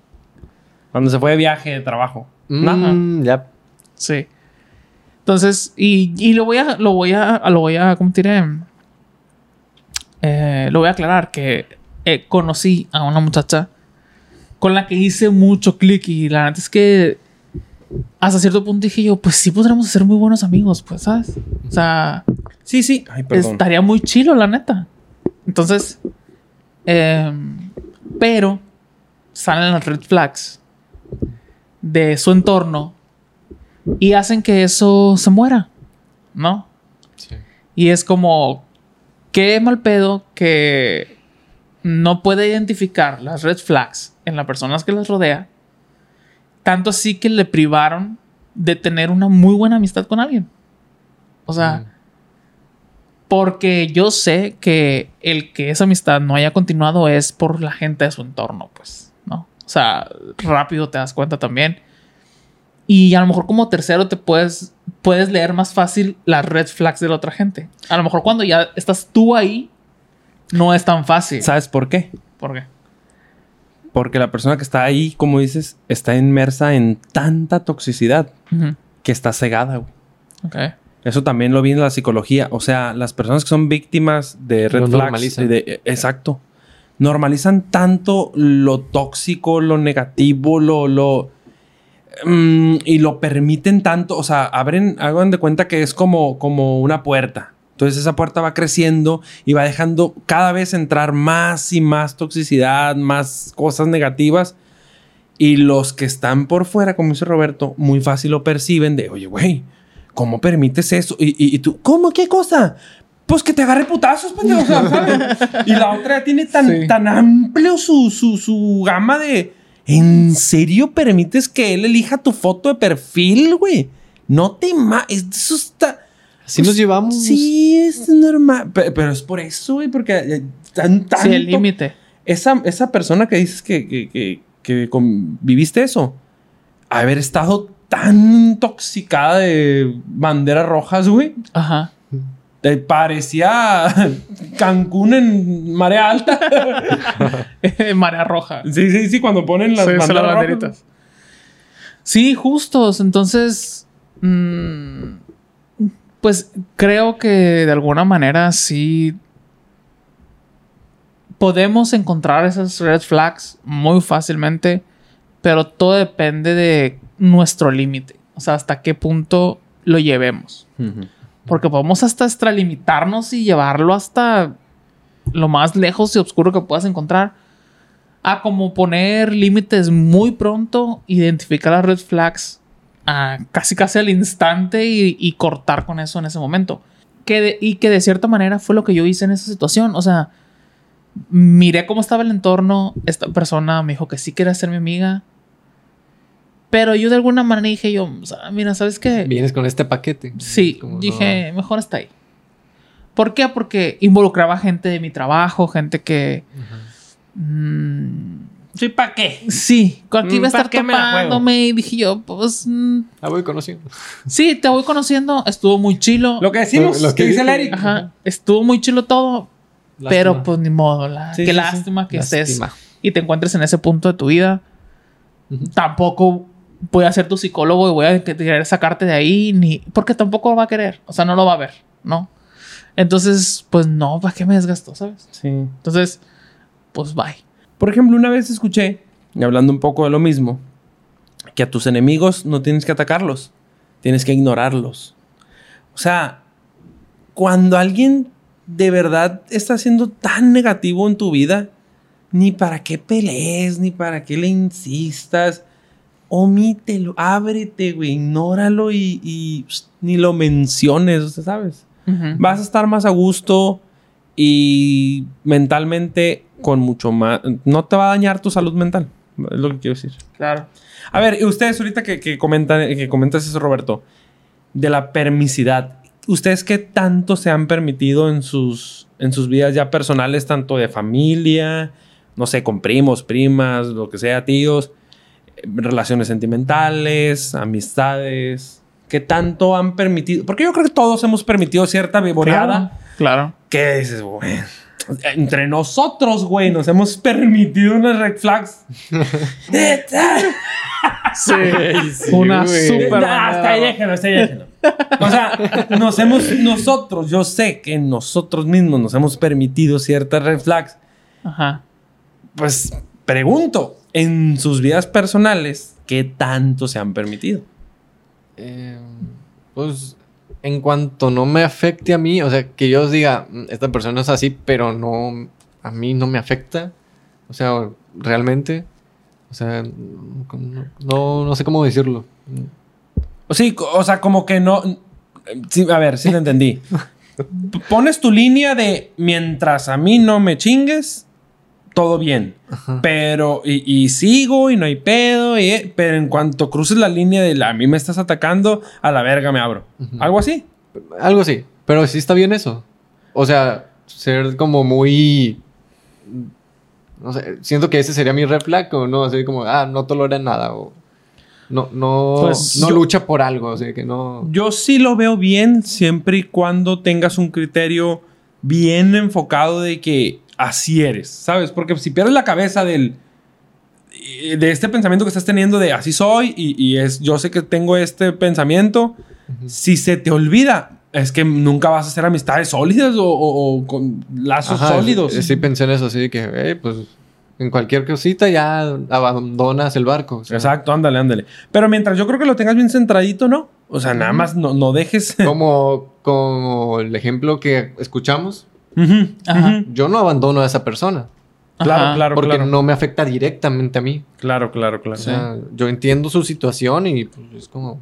Cuando se fue de viaje de trabajo. No. Mm, ya. Sí. Entonces, y, y lo voy a, lo voy a, lo voy a, ¿cómo te diré? Eh, lo voy a aclarar que eh, conocí a una muchacha con la que hice mucho clic y la verdad es que hasta cierto punto dije yo, pues sí podremos ser muy buenos amigos, pues, ¿sabes? O sea, Sí, sí. Ay, estaría muy chilo, la neta. Entonces, em, pero salen las red flags de su entorno y hacen que eso se muera, ¿no? Y es como, qué mal pedo que no puede identificar las red flags en las personas que las rodea. Tanto así que le privaron de tener una muy buena amistad con alguien. O sea, Mm. porque yo sé que el que esa amistad no haya continuado es por la gente de su entorno, pues, ¿no? O sea, rápido te das cuenta también. Y a lo mejor como tercero te puedes, puedes leer más fácil las red flags de la otra gente. A lo mejor cuando ya estás tú ahí, no es tan fácil. ¿Sabes por qué? ¿Por qué? Porque la persona que está ahí, como dices, está inmersa en tanta toxicidad que está cegada, güey. Ok. Eso también lo vi en la psicología. O sea, las personas que son víctimas de red Lo flags. normalizan. de- eh, exacto. Normalizan tanto lo tóxico, lo negativo, lo. lo mm, y lo permiten tanto. O sea, abren, hagan de cuenta que es como, como una puerta. Entonces esa puerta va creciendo y va dejando cada vez entrar más y más toxicidad, más cosas negativas. Y los que están por fuera, como dice Roberto, muy fácil lo perciben de, oye, güey, ¿cómo permites eso? Y, y- y tú, ¿cómo? ¿Qué cosa? Pues que te agarre putazos, pendejo. ¿sabes? y la otra ya tiene tan, Sí. tan amplio su, su, su gama de... ¿En serio permites que él elija tu foto de perfil, güey? No te ma... Eso está... Así nos llevamos. Sí, es normal. Pe- Pero, es por eso, güey, porque eh, tan, tanto... Sí, el límite. Esa, esa persona que dices que, que, que, viviste eso, haber estado tan intoxicada de banderas rojas, güey. Ajá. Te parecía Cancún en marea alta. Marea roja. sí, sí, sí, cuando ponen las Sí, son banderas las rojas. banderitas. Sí, justos. Entonces, mm, pues creo que de alguna manera sí podemos encontrar esas red flags muy fácilmente, pero todo depende de nuestro límite. O sea, hasta qué punto lo llevemos. Porque podemos hasta extralimitarnos y llevarlo hasta lo más lejos y oscuro que puedas encontrar. A como poner límites muy pronto, identificar las red flags a casi casi al instante y, y cortar con eso en ese momento. Que de- y que de cierta manera fue lo que yo hice en esa situación. O sea, miré cómo estaba el entorno. Esta persona me dijo que sí quería ser mi amiga. Pero yo de alguna manera dije yo, mira, ¿sabes qué? Vienes con este paquete. Sí, Como, dije, mejor está ahí. ¿Por qué? Porque involucraba gente de mi trabajo, gente que... Sí, ¿para qué? sí, aquí iba a Mm, ¿para estar topándome y dije yo, pues... mm, La voy conociendo. sí, te voy conociendo, estuvo muy chilo. Lo que decimos, Lo- lo que que dice el. Eric. Ajá, estuvo muy chilo todo, pero Lástima. pues ni modo, la, Sí, qué sí, sí. lástima que estés Lástima. y te encuentres en ese punto de tu vida. Tampoco voy a ser tu psicólogo y voy a que- querer sacarte de ahí, ni porque tampoco lo va a querer, o sea, no lo va a ver, ¿no? Entonces, pues no, ¿para qué me desgasto, sabes? Sí. Entonces, pues bye. Por ejemplo, una vez escuché, y hablando un poco de lo mismo, que a tus enemigos no tienes que atacarlos, tienes que ignorarlos. O sea, cuando alguien de verdad está siendo tan negativo en tu vida, ni para qué pelees, ni para qué le insistas. Omítelo, ábrete, güey, ignóralo y, y, pst, ni lo menciones, ¿usted ¿sabes? vas a estar más a gusto y mentalmente con mucho más... No te va a dañar tu salud mental, es lo que quiero decir. Claro. A ver, y ustedes ahorita que, que comentan, que comentas eso, Roberto, de la permisidad. ¿Ustedes qué tanto se han permitido en sus, en sus vidas ya personales, tanto de familia, no sé, con primos, primas, lo que sea, tíos, relaciones sentimentales, amistades? ¿Qué tanto han permitido? Porque yo creo que todos hemos permitido cierta vivoreada. Claro. ¿Qué dices, güey? Entre nosotros, güey, nos hemos permitido unas red flags. Sí. Una güey. Ya, hasta ahí déjenlo, hasta ahí déjenlo. O sea, nos hemos, nosotros, yo sé que nosotros mismos nos hemos permitido ciertas red flags. Ajá. Pues pregunto, en sus vidas personales, ¿qué tanto se han permitido? Eh, pues en cuanto no me afecte a mí, o sea, que yo diga, "Mm, esta persona es así, pero no, a mí no me afecta. O sea, realmente, o sea, no, no, sé cómo decirlo. Sí, o sea, como que no. Sí, a ver, sí lo entendí. pones tu línea de mientras a mí no me chingues, todo bien. Pero, y, y sigo y no hay pedo, y- pero en cuanto cruces la línea de la, a mí me estás atacando, a la verga me abro. Algo así. Algo así. Pero sí está bien eso. O sea, ser como muy. No sé, siento que ese sería mi red flag, o no, así como, ah, no tolera nada, o no, no, Pues no yo- lucha por algo, o sea, que no. Yo sí lo veo bien siempre y cuando tengas un criterio bien enfocado de que así eres, ¿sabes? Porque si pierdes la cabeza del eh, de este pensamiento que estás teniendo de así soy y, y es yo sé que tengo este pensamiento, si se te olvida es que nunca vas a hacer amistades sólidas o, o- o con lazos Ajá, sólidos. Sí, sí pensé en eso, así de que, eh, pues, en cualquier cosita ya abandonas el barco. o sea, Exacto, ándale, ándale. Pero mientras yo creo que lo tengas bien centradito, ¿no? O sea, nada más no, no dejes. Como, como el ejemplo que escuchamos, Ajá. yo no abandono a esa persona. Claro, Ajá. claro, porque claro. no me afecta directamente a mí. Claro, claro, claro. O sea, yo entiendo su situación y pues, es como,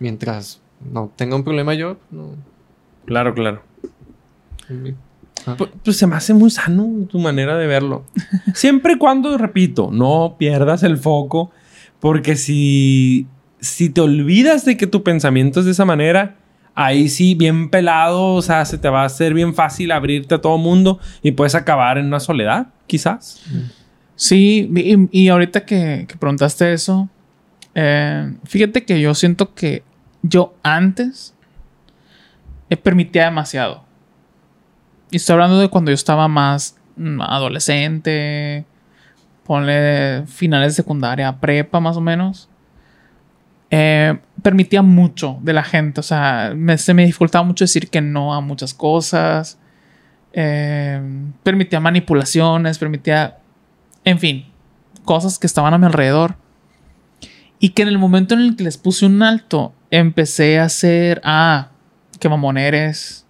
mientras no tenga un problema yo, no. Claro, claro. Ah. Pu- Pues se me hace muy sano tu manera de verlo. Siempre y cuando, repito, no pierdas el foco, porque si, si te olvidas de que tu pensamiento es de esa manera, ahí sí, bien pelado, o sea, se te va a hacer bien fácil abrirte a todo mundo y puedes acabar en una soledad, quizás. Sí, y, y ahorita que, preguntaste eso, eh, fíjate que yo siento que yo antes permitía demasiado. Y estoy hablando de cuando yo estaba más adolescente, ponle finales de secundaria, prepa más o menos. Eh, permitía mucho de la gente, o sea, se me dificultaba mucho decir que no a muchas cosas. Eh, permitía manipulaciones, permitía en fin, cosas que estaban a mi alrededor. Y que en el momento en el que les puse un alto, empecé a hacer, ah, qué mamón eres.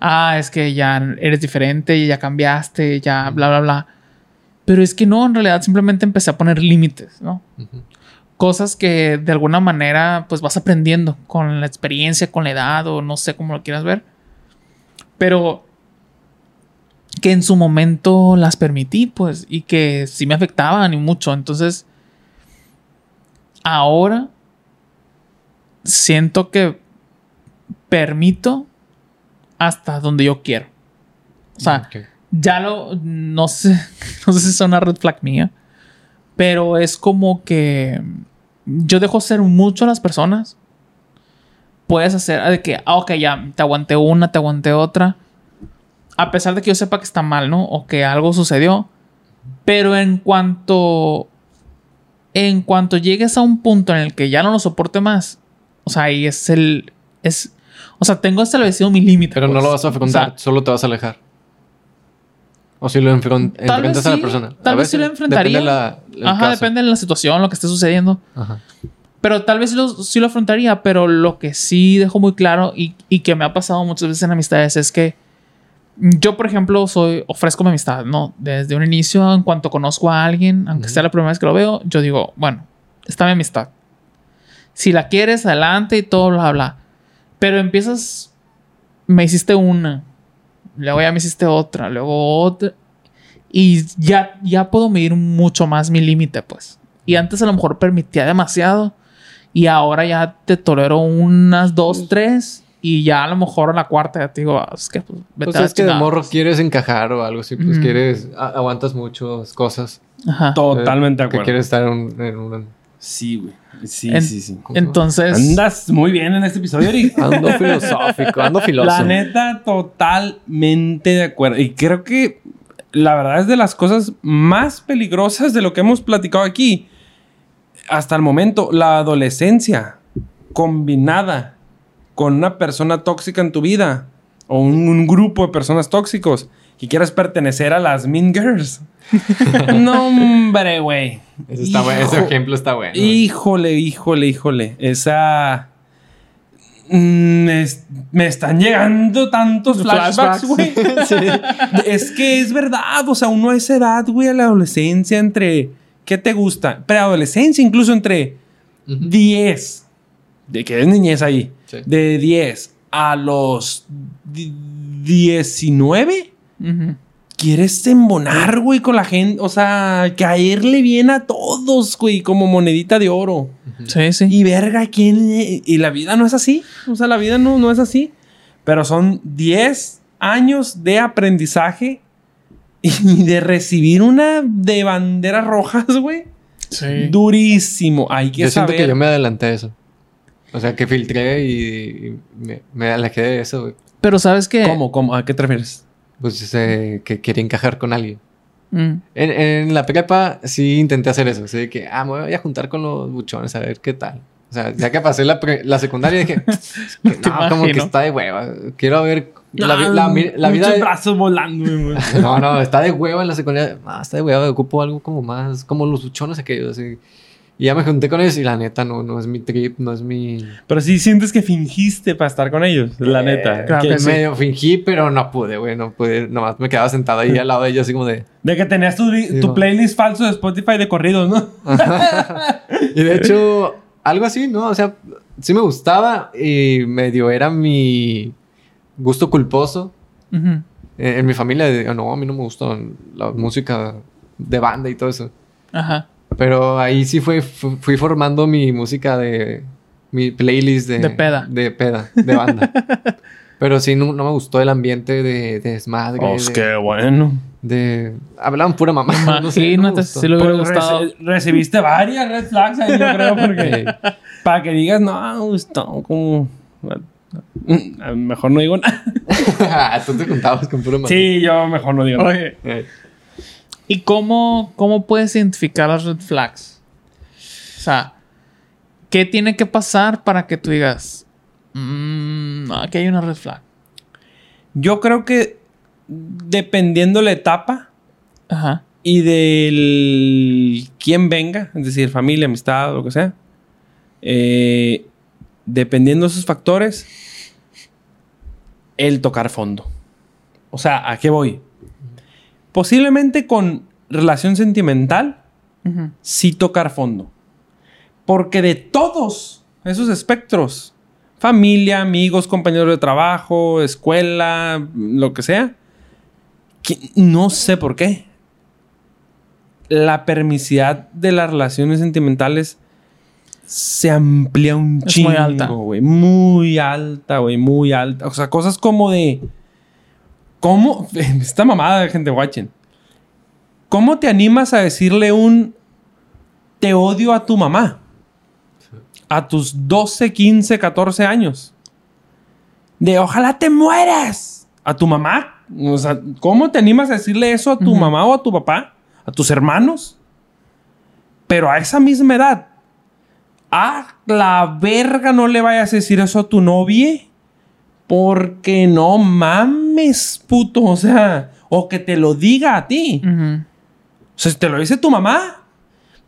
Ah, es que ya eres diferente, ya cambiaste, ya bla, bla, bla. Pero es que no, en realidad simplemente empecé a poner límites, ¿no? Ujú. Cosas que de alguna manera pues vas aprendiendo con la experiencia, con la edad o no sé cómo lo quieras ver. Pero que en su momento las permití, pues, y que sí me afectaban y mucho. Entonces, ahora siento que permito hasta donde yo quiero. O sea, ya lo, no sé, no sé si es una red flag mía, pero es como que yo dejo ser mucho a las personas. Puedes hacer de que, ah, ok, ya, te aguanté una, te aguanté otra. A pesar de que yo sepa que está mal, ¿no? O que algo sucedió. Pero en cuanto. En cuanto llegues a un punto en el que ya no lo soporte más. O sea, ahí es el. Es. O sea, tengo establecido mi límite. Pero no pues. lo vas a O afrontar, sea, solo te vas a alejar. O si lo vez enfrentas a la sí, persona. tal A vez sí lo enfrentaría. Depende la, el Ajá, caso. depende de la situación, lo que esté sucediendo. Ajá. Pero tal vez sí lo, sí lo afrontaría, pero lo que sí dejo muy claro y, y que me ha pasado muchas veces en amistades es que yo, por ejemplo, soy, ofrezco mi amistad, ¿no? Desde un inicio, en cuanto conozco a alguien, aunque sea la primera vez que lo veo, yo digo, bueno, está mi amistad. Si la quieres, adelante y todo, bla, bla. Pero empiezas, me hiciste una, luego ya me hiciste otra, luego otra. Y ya, ya puedo medir mucho más mi límite, pues. Y antes a lo mejor permitía demasiado. Y ahora ya te tolero unas dos, tres. Y ya a lo mejor a la cuarta ya te digo, ah, es que pues, vete Pues a la es que de morro pues. quieres encajar o algo así, pues Ujú. quieres, aguantas muchas cosas. Ajá. Totalmente de Eh, Que acuerdo. quieres estar en un, en un- Sí, güey. Sí, En- sí, sí. Entonces, Andas muy bien en este episodio, Eric. Ando filosófico, ando filoso. La neta, totalmente de acuerdo. Y creo que la verdad es de las cosas más peligrosas de lo que hemos platicado aquí. Hasta el momento, la adolescencia combinada con una persona tóxica en tu vida o un, un grupo de personas tóxicos que quieres pertenecer a las Mean Girls. no, hombre, güey. Ese, ejemplo está bueno. Híjole, híjole, híjole. Esa. Mm, me, están llegando tantos flashbacks, güey. Es que es verdad, o sea, uno a esa edad, güey, a la adolescencia, entre. ¿Qué te gusta? Preadolescencia, incluso entre 10. Uh -huh. De que es niñez ahí. De 10 a los 19. Quieres embonar, güey, con la gente. O sea, caerle bien a todos, güey, como monedita de oro. Sí, sí. Y verga, ¿quién? Y la vida no es así. O sea, la vida no, no es así. Pero son 10 años de aprendizaje y de recibir una de banderas rojas, güey. Sí. Durísimo. Hay que yo saber. siento que yo me adelanté a eso. O sea, que filtré y, y me, me, alejé de eso, güey. Pero sabes que... ¿Cómo? ¿Cómo? ¿A qué te refieres? Pues eh, que quería encajar con alguien. Mm. En, en la prepa sí intenté hacer eso. Así que, ah, me voy a juntar con los buchones a ver qué tal. O sea, ya que pasé la, pre- la secundaria dije, "Es que Te no, como que está de hueva. Quiero ver la, vi- la la vida... muchos de- brazos volando, güey. No, no, está de hueva en la secundaria. Ah, está de hueva. Ocupo algo como más, como los buchones aquellos. Así. Y ya me junté con ellos y la neta no, no es mi trip, no es mi... Pero sí sientes que fingiste para estar con ellos, la neta. claro Que- que sí. Medio fingí, pero no pude, güey. No pude. Nomás me quedaba sentado ahí al lado de ellos así como de... De que tenías tu, tu playlist falso de Spotify de corridos, ¿no? Y de hecho, algo así, ¿no? O sea, sí me gustaba y medio era mi gusto culposo. En, en mi familia, de, no, a mí no me gusta la música de banda y todo eso. Ajá. Pero ahí sí fue, fu- fui formando mi música de... Mi playlist de... De peda. De peda, de banda. Pero sí, no, no me gustó el ambiente de, de desmadre. De, qué bueno. de- Hablaban pura mamá. no sé, no gustó. si le hubiera gustado. reci- recibiste varias red flags ahí, yo creo, porque... Para que digas, no, me gustó, como... Lo mejor no digo nada. Tú te juntabas con pura mamá. Sí, yo mejor no digo nada. Oye, Ey. ¿Y cómo, cómo puedes identificar las red flags? O sea, ¿qué tiene que pasar para que tú digas, "Mm, aquí hay una red flag? Yo creo que dependiendo la etapa Ajá. y del quién venga, es decir, familia, amistad, lo que sea, eh, dependiendo de esos factores, el tocar fondo. O sea, ¿a qué voy? Posiblemente con relación sentimental, sí tocar fondo. Porque de todos esos espectros, familia, amigos, compañeros de trabajo, escuela, lo que sea, que no sé por qué. La permisidad de las relaciones sentimentales se amplía un Es chingo, muy alta. güey. Muy alta, güey. Muy alta. O sea, cosas como de... ¿Cómo? Esta mamada de gente watching. ¿Cómo te animas a decirle un... Te odio a tu mamá? A tus 12, 15, 14 años. De ojalá te mueras. A tu mamá. O sea, ¿cómo te animas a decirle eso a tu mamá o a tu papá? A tus hermanos. Pero a esa misma edad. A la verga no le vayas a decir eso a tu novia. Porque no mames, puto. O sea, o que te lo diga a ti. O sea, si te lo dice tu mamá,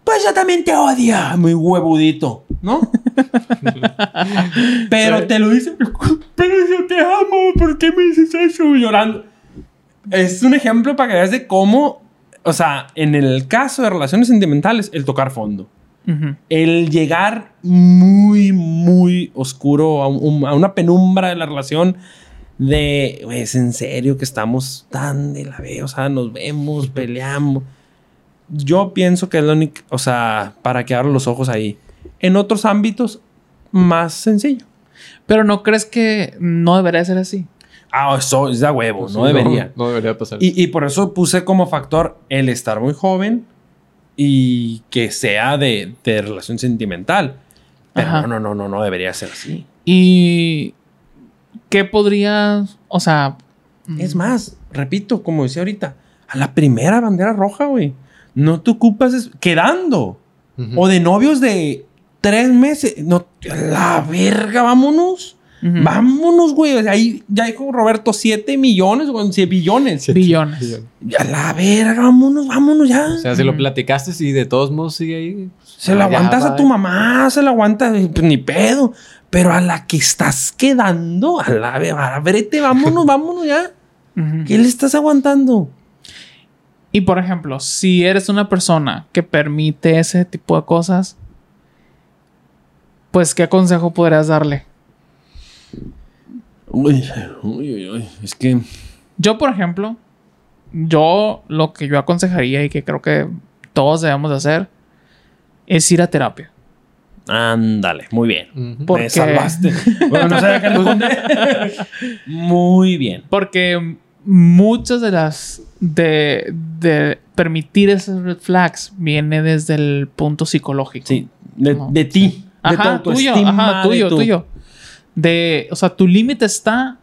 pues yo también te odia, muy huevudito, ¿no? pero te lo dice, pero yo te amo, ¿por qué me dices eso? Llorando. Es un ejemplo para que veas de cómo, o sea, en el caso de relaciones sentimentales, el tocar fondo. El llegar muy, muy oscuro a, un- a una penumbra de la relación de, "Güey, es en serio que estamos tan de la vez, o sea, nos vemos, peleamos. Yo pienso que es lo único, o sea, para quedar los ojos ahí. En otros ámbitos, más sencillo. Pero no crees que no debería ser así. Ah, eso es de huevo, Pues no debería. No, debería pasar. Y, y por eso puse como factor el estar muy joven y que sea de, de relación sentimental. Pero Ajá. no, no, no, no, no debería ser así. ¿Y qué podría, o sea... Es más, repito, como decía ahorita, a la primera bandera roja, güey. No te ocupas es- quedando. O de novios de tres meses. No, a la verga, vámonos. Vámonos, güey. O sea, ahí ya dijo Roberto 7 millones o 100 billones. Siete billones. billones. A la verga, vámonos, vámonos ya. O sea, si lo platicaste y de todos modos sigue ahí. Se la ah, ya, aguantas a tu mamá, se la aguantas, pues, ni pedo. Pero a la que estás quedando, a la a vámonos, vámonos ya. ¿Qué le estás aguantando? Y por ejemplo, si eres una persona que permite ese tipo de cosas, pues ¿qué consejo podrías darle? Uy, uy, uy, uy. Es que. Yo, por ejemplo, yo lo que yo aconsejaría y que creo que todos debemos de hacer es ir a terapia. Ándale, muy bien. Por- Me qué? salvaste. Bueno, no sabía responder. muy bien. Porque muchas de las de, de permitir esas red flags viene desde el punto psicológico. Sí, de, No. de ti. de tu Ajá, tuyo, ajá, de tuyo, tu- tuyo. De, o sea, tu límite está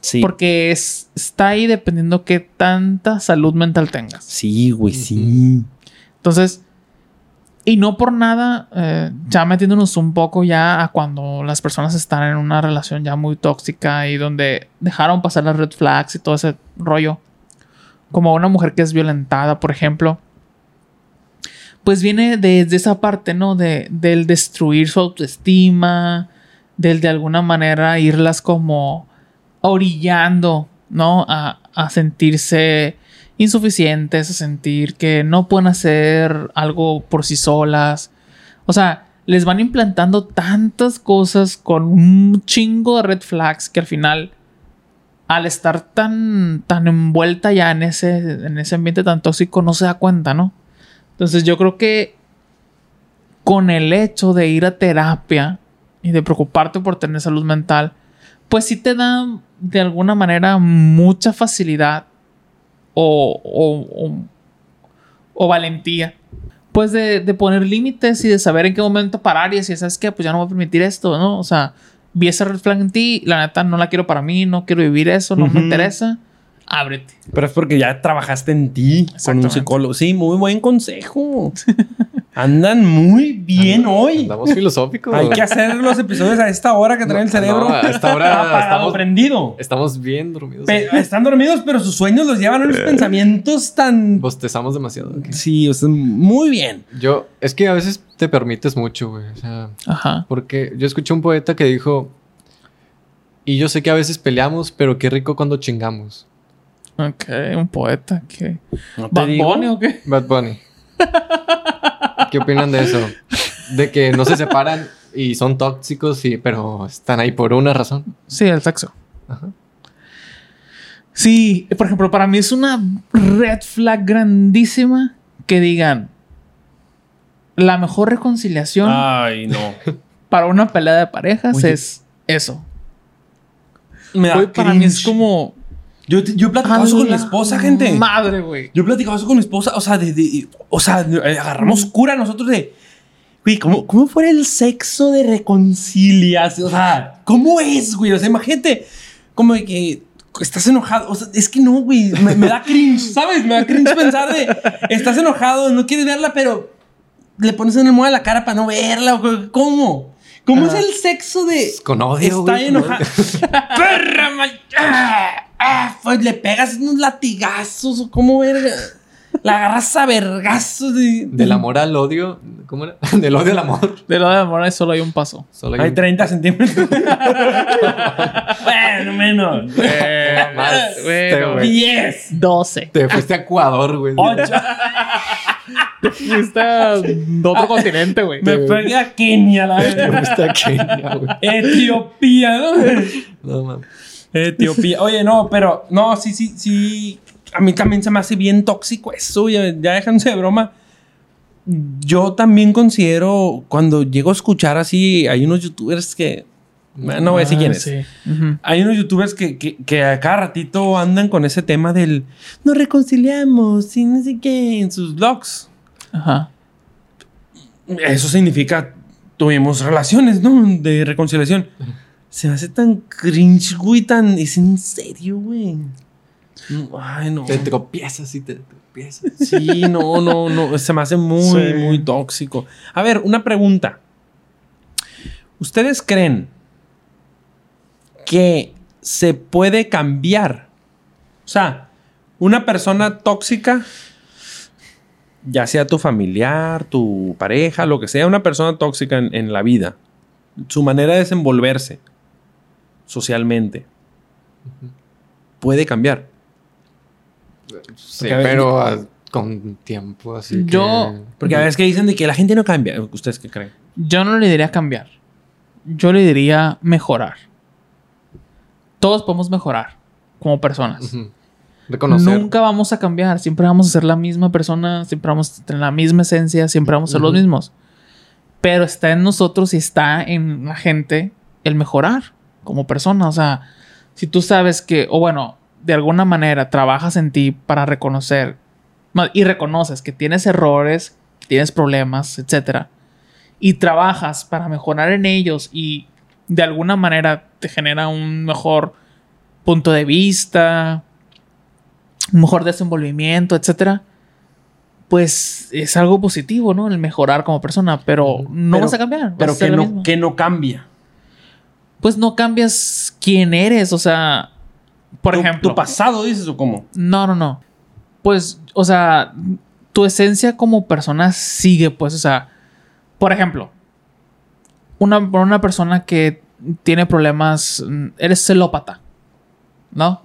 Sí. porque es, está ahí dependiendo qué tanta salud mental tengas. Sí, güey, sí. Entonces, y no por nada, eh, ya metiéndonos un poco ya a cuando las personas están en una relación ya muy tóxica y donde dejaron pasar las red flags y todo ese rollo. Como una mujer que es violentada, por ejemplo. Pues viene desde esa parte, ¿no? De, del destruir su autoestima, del de alguna manera irlas como orillando, ¿no? A, a sentirse insuficientes, a sentir que no pueden hacer algo por sí solas. O sea, les van implantando tantas cosas con un chingo de red flags que al final, al estar tan, tan envuelta ya en ese, en ese ambiente tan tóxico, no se da cuenta, ¿no? Entonces yo creo que con el hecho de ir a terapia y de preocuparte por tener salud mental, pues sí te da de alguna manera mucha facilidad o, o, o- o valentía. Pues de, de poner límites y de saber en qué momento parar y decir, ¿sabes qué? Pues ya no voy a permitir esto, ¿no? O sea, vi ese red flag en ti, la neta no la quiero para mí, no quiero vivir eso, no Ujú. me interesa. Ábrete. Pero es porque ya trabajaste en ti con un psicólogo. Sí, muy buen consejo. Andan muy bien hoy. Andamos filosóficos. Hay que hacer los episodios a esta hora que trae el cerebro. no, a esta hora estamos- prendido. Estamos bien dormidos. Pe- están dormidos, pero sus sueños los llevan a unos pensamientos tan. Bostezamos demasiado. Sí, o sea, muy bien. Yo, es que a veces te permites mucho, güey. O sea, Ajá. porque yo escuché un poeta que dijo, y yo sé que a veces peleamos, pero qué rico cuando chingamos. Ok, un poeta. ¿qué? No te ¿Bad digo. Bunny o qué? Bad Bunny. ¿Qué opinan de eso? De que no se separan y son tóxicos, y, pero están ahí por una razón. Sí, el sexo. Ajá. Sí, por ejemplo, para mí es una red flag grandísima que digan la mejor reconciliación Ay, no. para una pelea de parejas Oye. es eso. Me da para mí es como Yo, yo he platicado eso con mi ¡A la esposa, gente. Madre, güey. Yo he platicado eso con mi esposa, o sea, de, de- o sea, eh, agarramos cura nosotros de, güey, ¿cómo, ¿cómo fuera el sexo de reconciliación? O sea, ¿cómo es, güey? O sea, imagínate, como de que estás enojado, o sea, es que no, güey, me, me da cringe, ¿sabes? Me da cringe pensar de, estás enojado, no quieres verla, pero le pones en el modo de la cara para no verla, ¿cómo? ¿Cómo es el sexo de... Con odio, Está enojado. ¡Perra, ma- ah, pues le pegas unos latigazos o cómo verga. La agarras a vergazos. de- Del amor al odio. ¿Cómo era? Del odio al amor. De lo de amor solo hay un paso. Solo hay Hay un- 30 centímetros. bueno, menos. Más, Bueno, güey. 10. 12. Te fuiste a Ecuador, güey. 8. Fuiste a otro continente, güey. Me pegué a Kenia, la Te verga. fuiste a Kenia, güey. Etiopía, ¿no? No, mames. Etiopía. Oye, no, pero no, sí, sí, sí. A mí también se me hace bien tóxico eso. Ya, ya déjense de broma. Yo también considero, cuando llego a escuchar así, hay unos youtubers que. No voy a decir Ah, quiénes. sí. Ujú. Hay unos youtubers que, que, que a cada ratito andan con ese tema del nos reconciliamos y no sé qué en sus vlogs. Ajá. Eso significa tuvimos relaciones, ¿no? De reconciliación. Se me hace tan cringe, güey, tan. Es en serio, güey. Ay, no. Te tropiezas y te tropiezas. Sí, no, no, no. Se me hace muy, Sí. muy tóxico. A ver, una pregunta. ¿Ustedes creen que se puede cambiar? O sea, una persona tóxica, ya sea tu familiar, tu pareja, lo que sea, una persona tóxica en, en la vida, su manera de desenvolverse socialmente, puede cambiar. Sí, a pero ah, con tiempo, así que... Yo- Porque a veces que dicen de que la gente no cambia. ¿Ustedes qué creen? Yo no le diría cambiar. Yo le diría mejorar. todos podemos mejorar como personas. Reconocer. Nunca vamos a cambiar, siempre vamos a ser la misma persona, siempre vamos a tener la misma esencia, siempre vamos a ser los mismos. Pero está en nosotros y está en la gente el mejorar como persona. O sea, si tú sabes que, o bueno, de alguna manera trabajas en ti para reconocer y reconoces que tienes errores, tienes problemas, etcétera, y trabajas para mejorar en ellos y de alguna manera te genera un mejor punto de vista, un mejor desenvolvimiento, etcétera, pues es algo positivo, ¿no? El mejorar como persona, pero no Pero- vas a cambiar. Pero no, que no cambia. Pues no cambias quién eres, o sea, por Tu- ejemplo. ¿Tu pasado dices o cómo? No, no, no. Pues, o sea, tu esencia como persona sigue, pues, o sea, por ejemplo, una, una persona que tiene problemas, eres celópata, ¿no?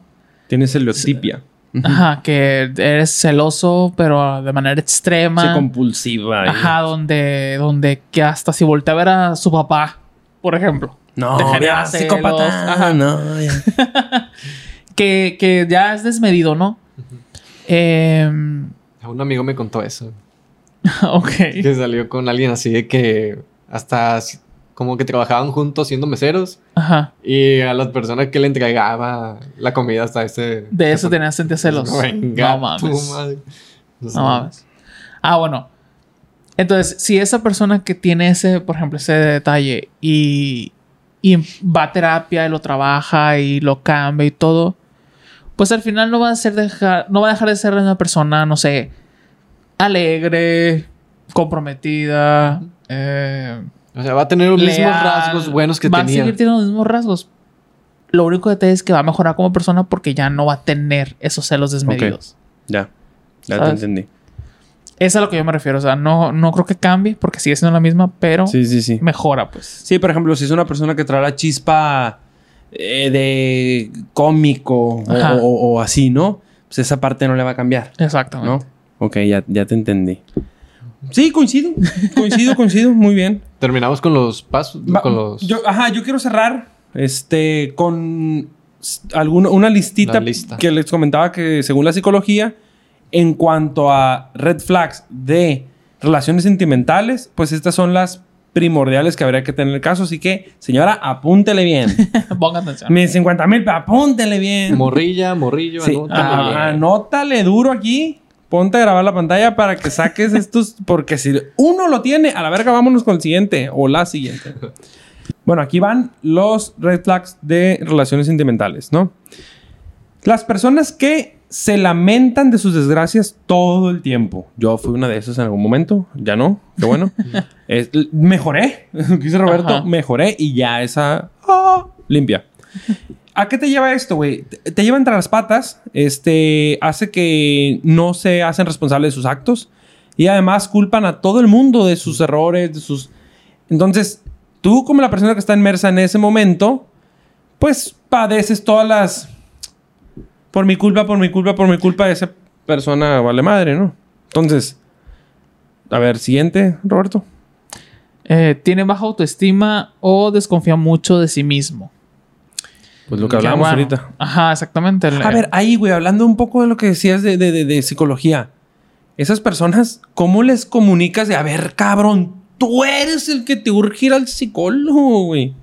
Tienes heliotipia. Ujú. Ajá, que eres celoso, pero de manera extrema. Sí, compulsiva. Ajá, donde, donde que hasta si voltea a ver a su papá, por ejemplo. No, ya, celos. psicópata. Ajá. No, ya. Que, que ya es desmedido, ¿no? Em, Un amigo me contó eso. ok. Que salió con alguien así de que hasta como que trabajaban juntos siendo meseros Ajá. y a las personas que le entregaba la comida hasta ese... De eso tenías sentía celos. Venga, no mames. madre. No sé. No mames. Ah, bueno. Entonces, si esa persona que tiene ese, por ejemplo, ese detalle y, y va a terapia y lo trabaja y lo cambia y todo, pues al final no va a ser dejar, no va a dejar de ser una persona, no sé, alegre, comprometida, eh, O sea, va a tener los mismos rasgos buenos que va a tenía. seguir teniendo los mismos rasgos. Lo único detalle es que va a mejorar como persona porque ya no va a tener esos celos desmedidos. Ya. Ya te entendí. Es a lo que yo me refiero. O sea, no, no creo que cambie porque sigue siendo la misma, pero Sí, sí, sí. mejora, pues. Sí, por ejemplo, si es una persona que trae la chispa eh, de cómico o, o- o así, ¿no? Pues esa parte no le va a cambiar, Exactamente. ¿no? Ok, ya, ya te entendí. Sí, coincido. Coincido, coincido. Muy bien. Terminamos con los pasos, Va- con los... yo, ajá, yo quiero cerrar este con alguna, una listita lista. que les comentaba que según la psicología, en cuanto a red flags de relaciones sentimentales, pues estas son las primordiales que habría que tener en el caso. Así que, señora, apúntele bien. Pongan atención. Mis 50 mil, apúntele bien. Morrilla, morrillo, Sí, anótale ah, bien. anótale duro aquí. Ponte a grabar la pantalla para que saques estos. Porque si uno lo tiene, a la verga, vámonos con el siguiente o la siguiente. Bueno, aquí van los red flags de relaciones sentimentales, ¿no? Las personas que se lamentan de sus desgracias todo el tiempo. Yo fui una de esas en algún momento, ya no, qué bueno. Es- mejoré, dice Roberto, Ajá. mejoré y ya esa ah, limpia. ¿A qué te lleva esto, güey? Te te lleva entre las patas, este, hace que no se hacen responsables de sus actos y además culpan a todo el mundo de sus errores, de sus... Entonces, tú como la persona que está inmersa en ese momento, pues padeces todas las... Por mi culpa, por mi culpa, por mi culpa, esa persona vale madre, ¿no? Entonces, a ver, siguiente, Roberto. Eh, tiene baja autoestima o desconfía mucho de sí mismo. Pues lo que hablábamos bueno, ahorita. Ajá, exactamente. El- A ver, ahí, güey, hablando un poco de lo que decías de, de- de- de psicología. Esas personas, ¿cómo les comunicas de, a ver, cabrón, tú eres el que te urge ir al psicólogo, güey?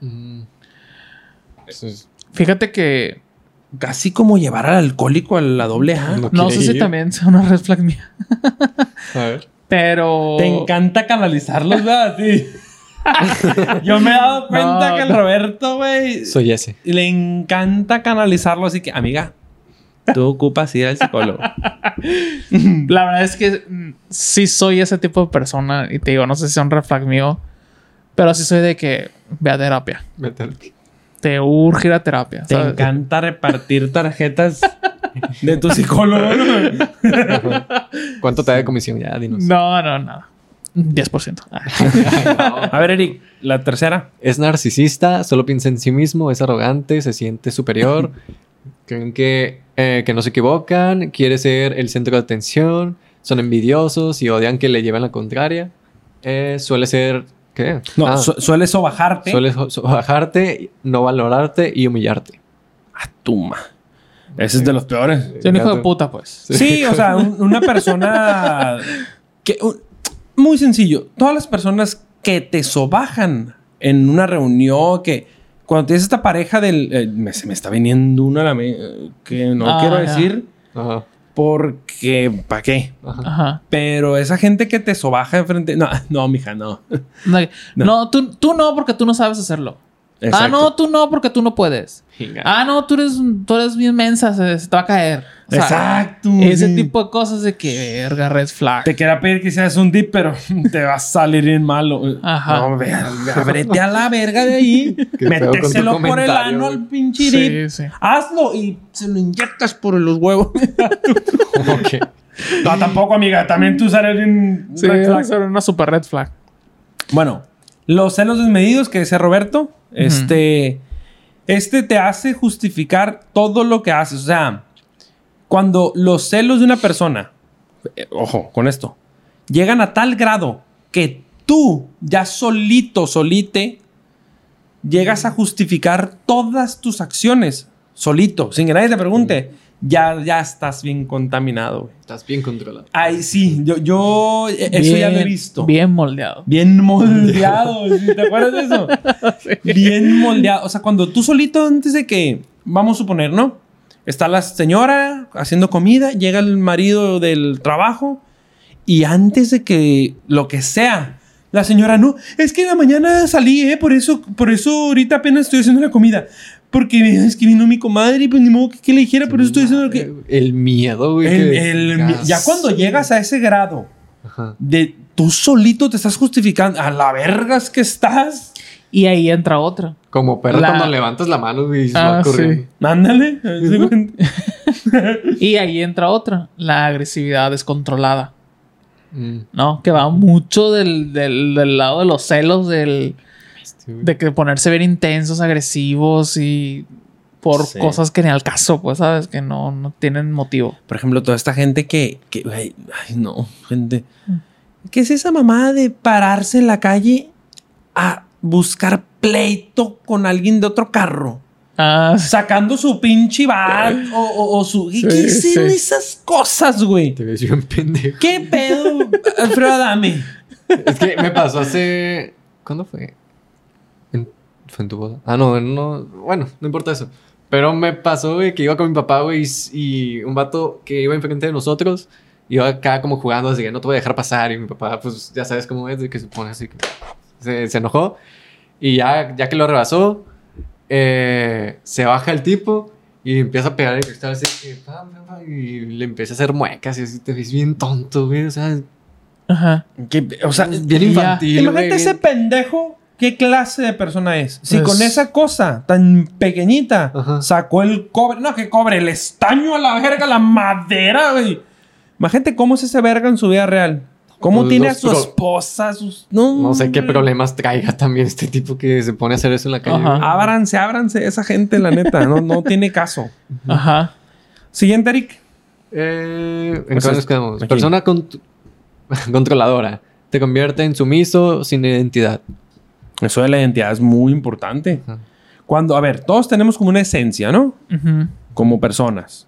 Mm. Eso es- Fíjate que Casi como llevar al alcohólico a la doble A. No sé si también sea una red flag mía, A ver. pero... Te encanta canalizarlos, ¿verdad? Sí. Yo me he dado cuenta No, que el. Roberto, güey, Soy ese. le encanta canalizarlo. Así que, amiga, tú ocupas ir al psicólogo. La verdad es que mm, sí soy ese tipo de persona y te digo, no sé si sea un red flag mío, pero sí soy de que ve a terapia. Vete al- Te urge ir a terapia. Te ¿sabes? encanta repartir tarjetas de tu psicólogo, ¿no? ¿Cuánto te da de comisión? Ya, dinos. No, no, nada. 10%. Ah. A ver, Eric, la tercera. Es narcisista, solo piensa en sí mismo, es arrogante, se siente superior, creen que, eh, que no se equivocan, quiere ser el centro de atención, son envidiosos y odian que le lleven la contraria. Eh, suele ser... ¿Qué? No, Ah, su- suele sobajarte. suele so- so- bajarte, no valorarte y humillarte. A tuma. Ese es de los peores. Sí, un hijo de puta, pues. Sí, o sea, un- una persona que un- muy sencillo. Todas las personas que te sobajan en una reunión, que cuando tienes esta pareja del eh, me- se me está viniendo una a la me- que no Ah, quiero ya. decir Ajá. Porque ¿para qué? Ajá. Ajá. Pero esa gente que te sobaja enfrente, no, no, mija, no. No, No. no, tú, tú no porque tú no sabes hacerlo. Ah, no, tú no porque tú no puedes. Ah, no, tú eres, tú eres bien mensa, se, se te va a caer. O sea, Exacto. Ese sí. tipo de cosas de que, verga, red flag. Te quería pedir que seas un dip, pero te va a salir bien malo. Ajá. No, ve, ábrete a la verga de ahí. Méteselo por el ano al pinche dip. Sí, sí. Hazlo y se lo inyectas por los huevos. Ok. no, tampoco, amiga. También tú sales bien. Sí, red flag. una super red flag. Bueno, los celos desmedidos que decía Roberto, este, este te hace justificar todo lo que haces. O sea, cuando los celos de una persona, eh, ojo con esto, llegan a tal grado que tú ya solito, solite, llegas a justificar todas tus acciones solito, sin que nadie te pregunte, ya, ya estás bien contaminado. güey. Estás bien controlado. Ay, sí, yo, yo eh, eso ya lo he Bien- visto. Bien moldeado. Bien moldeado, ¿sí? ¿te acuerdas de eso? Bien moldeado. O sea, cuando tú solito, antes de que, vamos a suponer, ¿no? Está la señora haciendo comida, llega el marido del trabajo y antes de que lo que sea, la señora, no, es que en la mañana salí, ¿eh? Por eso, por eso ahorita apenas estoy haciendo la comida. Porque es que vino mi comadre y pues ni modo que, que le dijera, por eso estoy haciendo lo que... El miedo, güey. El- el- ya cuando llegas a ese grado Ajá. de tú solito te estás justificando a la vergas que estás. Y ahí entra otra. Como perro La- cuando levantas la mano y se Ah, va corriendo. sí. Ándale. Y ahí entra otra. La agresividad descontrolada. Mm. ¿No? Que va mucho del, del- del lado de los celos, del, Güey. de que ponerse bien intensos, agresivos y por Sí. cosas que ni al caso, pues, ¿sabes? Que no, no tienen motivo. Por ejemplo, toda esta gente que, que ay, ay, no, gente. ¿Qué es esa mamada de pararse en la calle a buscar pleito con alguien de otro carro? Ah, Sacando su pinche bat o, o- o su. ¿Qué, Sí, qué hicieron sí. esas cosas, güey? Te ves bien pendejo. ¿Qué pedo, Alfredo Adame? Es que me pasó hace. ¿Cuándo fue? En- ¿Fue en tu boda? Ah, no, no. Bueno, no importa eso. Pero me pasó, güey, que iba con mi papá, güey, y, y un vato que iba enfrente de nosotros. Iba acá como jugando, así que no te voy a dejar pasar. Y mi papá, pues ya sabes cómo es, de que se pone así. que Se, se enojó. Y ya, ya que lo rebasó, eh, se baja el tipo y empieza a pegar el cristal así. que, pam, pam, pam, y le empieza a hacer muecas y así te ves bien tonto, güey. O sea, ajá. ¿Qué- o sea, bien infantil. Imagínate ese pendejo. ¿Qué clase de persona es? Si Pues- con esa cosa tan pequeñita Ajá. sacó el cobre. No, que cobre, el estaño a la verga, la madera, güey. Imagínate cómo es ese verga en su vida real. ¿Cómo Pues tiene a su pro- esposa? Sus... No, No sé qué problemas traiga también este tipo que se pone a hacer eso en la calle. Ajá. Ábranse, ábranse esa gente, la neta. No, no tiene caso. Ajá. Siguiente, Eric. Eh, ¿En Pues nos quedamos? aquí. Persona cont- controladora. Te convierte en sumiso sin identidad. Eso de la identidad es muy importante. Ajá. Cuando, a ver, todos tenemos como una esencia, ¿no? Ujú. como personas.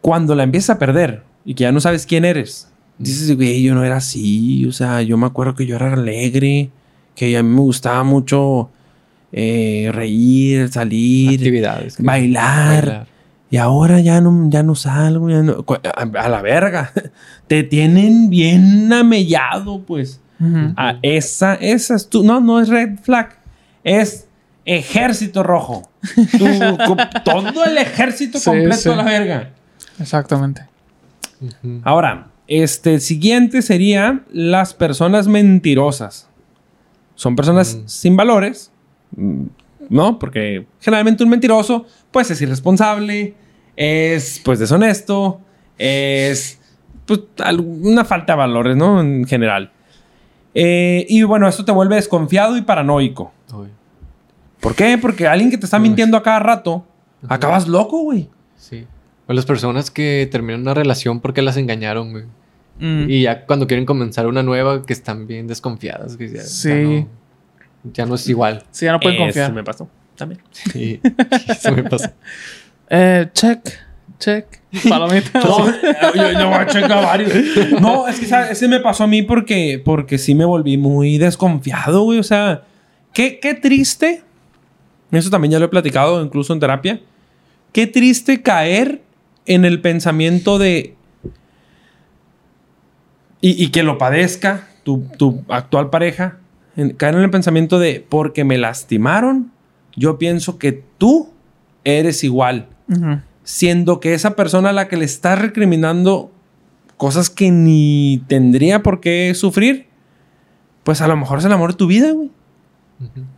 Cuando la empiezas a perder y que ya no sabes quién eres, dices, güey, yo no era así. O sea, yo me acuerdo que yo era alegre, que a mí me gustaba mucho eh, reír, salir, Actividades. bailar. bailar. Y ahora ya no, ya no salgo, ya no- a, a la verga. Te tienen bien amellado, pues. Ah, esa, esa es tu. No, no es red flag. Es ejército rojo. Tu- todo el ejército Sí, completo sí. a la verga. Exactamente. Ahora, este siguiente sería las personas mentirosas. Son personas Mm. sin valores, mm, ¿no? Porque generalmente un mentiroso, pues es irresponsable, es pues deshonesto, es pues alguna falta de valores, ¿no? En general. Eh, y bueno, esto te vuelve desconfiado y paranoico. Uy, ¿Por qué? Porque alguien que te está mintiendo a cada rato, Ajá. acabas loco, güey. Sí. O las personas que terminan una relación porque las engañaron, güey. Mm. Y ya cuando quieren comenzar una nueva, que están bien desconfiadas. Que ya, Sí. Ya no, ya no es igual. Sí, ya no pueden Eso confiar. me pasó. también. Sí, eso me pasa. Eh, check, check. Palomita. No, yo, yo voy a checar varios. No, es que ¿sabes? ese me pasó a mí porque, porque sí me volví muy desconfiado, güey. O sea, qué, qué triste. Eso también ya lo he platicado, incluso en terapia. Qué triste caer en el pensamiento de. Y, y que lo padezca tu, tu actual pareja. en- caer en el pensamiento de porque me lastimaron, yo pienso que tú eres igual Ujú. Siendo que esa persona a la que le estás recriminando cosas que ni tendría por qué sufrir, pues a lo mejor es el amor de tu vida, güey.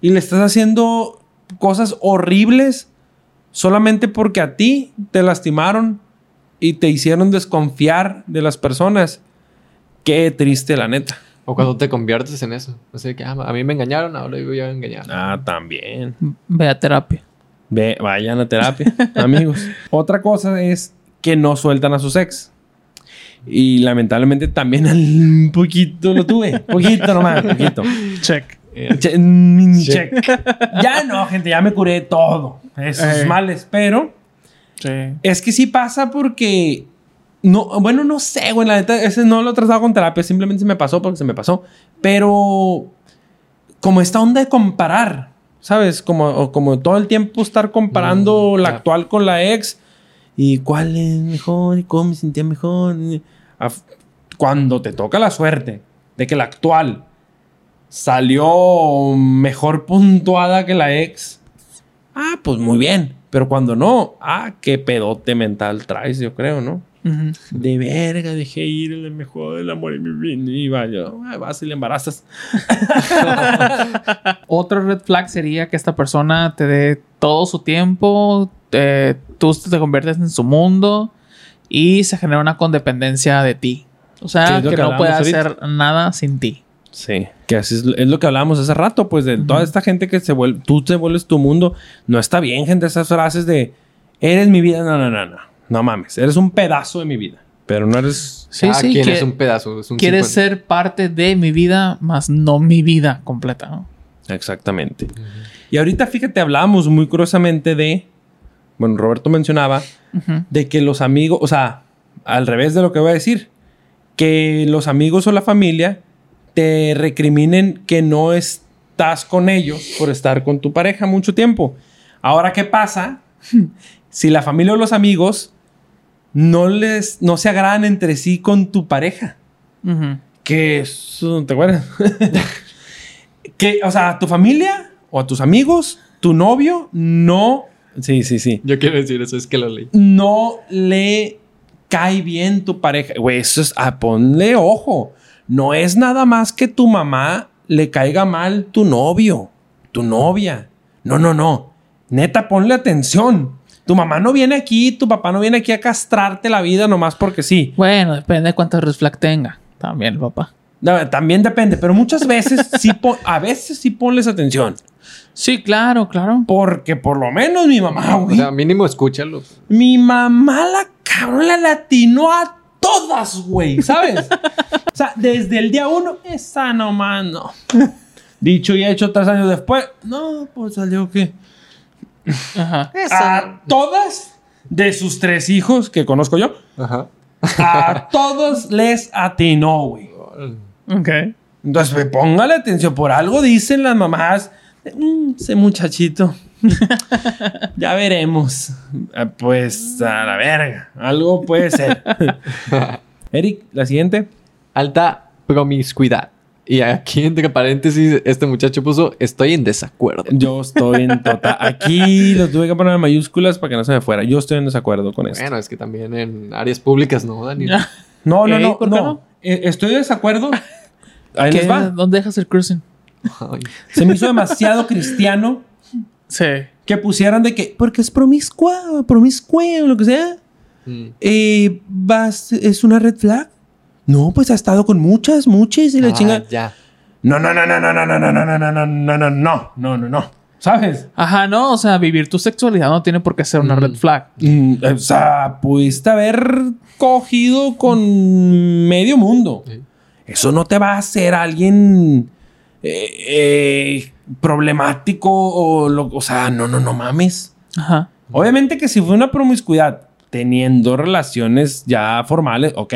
Y le estás haciendo cosas horribles solamente porque a ti te lastimaron y te hicieron desconfiar de las personas. Qué triste, la neta. O cuando te conviertes en eso. O sea, que ah, a mí me engañaron, ahora yo voy a engañar. Ah, también. Ve a terapia. Ve, vayan a terapia, amigos. Otra cosa es que no sueltan a sus ex. Y lamentablemente también un poquito lo tuve. Poquito nomás, poquito. Check. Che- mini check. Ya no, gente, ya me curé todo. Esos Eh. males, pero Sí. es que sí pasa porque. No, bueno, no sé, güey. La neta, ese no lo he tratado con terapia. Simplemente se me pasó porque se me pasó. Pero. Como esta onda de comparar. ¿Sabes? Como, como todo el tiempo estar comparando Mm, la actual con la ex. Y cuál es mejor y cómo me sentía mejor. Cuando te toca la suerte de que la actual salió mejor puntuada que la ex. Ah, pues muy bien. Pero cuando no, ah, qué pedote mental traes, yo creo, ¿no? De verga, dejé ir el mejor del amor en mi vida. Y vaya, ah, vas y le embarazas. Otra red flag sería que esta persona te dé todo su tiempo, eh, tú te conviertes en su mundo y se genera una condependencia de ti. O sea, que que no puede hacer nada sin ti. Sí, que así es, es lo que hablábamos hace rato, pues de toda esta gente que se vuelve, tú te vuelves tu mundo. No está bien, gente, esas frases de eres mi vida. No, no, no, no. No mames, eres un pedazo de mi vida. Pero no eres. Sí, Cada sí, quien que- es un pedazo. Es un quieres 50. ser parte de mi vida, más no mi vida completa, ¿no? Exactamente. Y ahorita, fíjate, hablábamos muy curiosamente de. Bueno, Roberto mencionaba de que los amigos, o sea, al revés de lo que voy a decir, que los amigos o la familia te recriminen que no estás con ellos por estar con tu pareja mucho tiempo. Ahora, ¿qué pasa si la familia o los amigos no les no se agradan entre sí con tu pareja? Que eso, ¿te acuerdas? que, o sea, tu familia o a tus amigos, tu novio, no. Sí, sí, sí Yo quiero decir eso, es que lo leí. no le cae bien tu pareja. Güey, eso es, ah, ponle ojo. No es nada más que tu mamá le caiga mal tu novio, tu novia. No, no, no. Neta, ponle atención. Tu mamá no viene aquí, tu papá no viene aquí a castrarte la vida nomás porque sí. Bueno, depende de cuántos red flag tenga. También, papá. No, también depende, pero muchas veces sí, pon- a veces sí ponles atención. Sí, claro, claro. Porque por lo menos mi mamá, O güey. sea, mínimo escúchalo. Mi mamá la cabrón la latinó a todas, güey, ¿sabes? o sea, desde el día uno, esa nomás no. Dicho y hecho tres años después, no, pues salió que. Ajá. A todas de sus tres hijos que conozco yo, Ajá. a todos les atinó, güey. Ok. Entonces, pues, póngale atención, por algo dicen las mamás, "Mm, ese muchachito. ya veremos. Ah, Pues a la verga, algo puede ser. Eric, la siguiente. Alta promiscuidad. Y aquí, entre paréntesis, este muchacho puso: Estoy en desacuerdo. Yo estoy en total. Aquí lo tuve que poner en mayúsculas para que no se me fuera. Yo estoy en desacuerdo con esto. Bueno, es que también en áreas públicas, ¿no, Dani? No, no, no. ¿por qué no. no? Eh, Estoy de desacuerdo. Ahí les va. ¿Dónde dejas el cruising? Ay. Se me hizo demasiado cristiano Sí. que pusieran de que, porque es promiscua, promiscua o lo que sea. Mm. eh, vas, es una red flag. No, pues ha estado con muchas, muchas y la Ah, chinga. Ya. No, no, no, no, no, no, no, no, no, no, no, no, no, no, no, no, no, no. ¿Sabes? Ajá, no, o sea, vivir tu sexualidad no tiene por qué ser una Mm. red flag. Mm, o sea, pudiste haber cogido con medio mundo. Sí. Eso no te va a hacer alguien eh, eh, problemático o, lo- o sea, no, no, no mames. Ajá. Obviamente que si fue una promiscuidad teniendo relaciones ya formales, ok.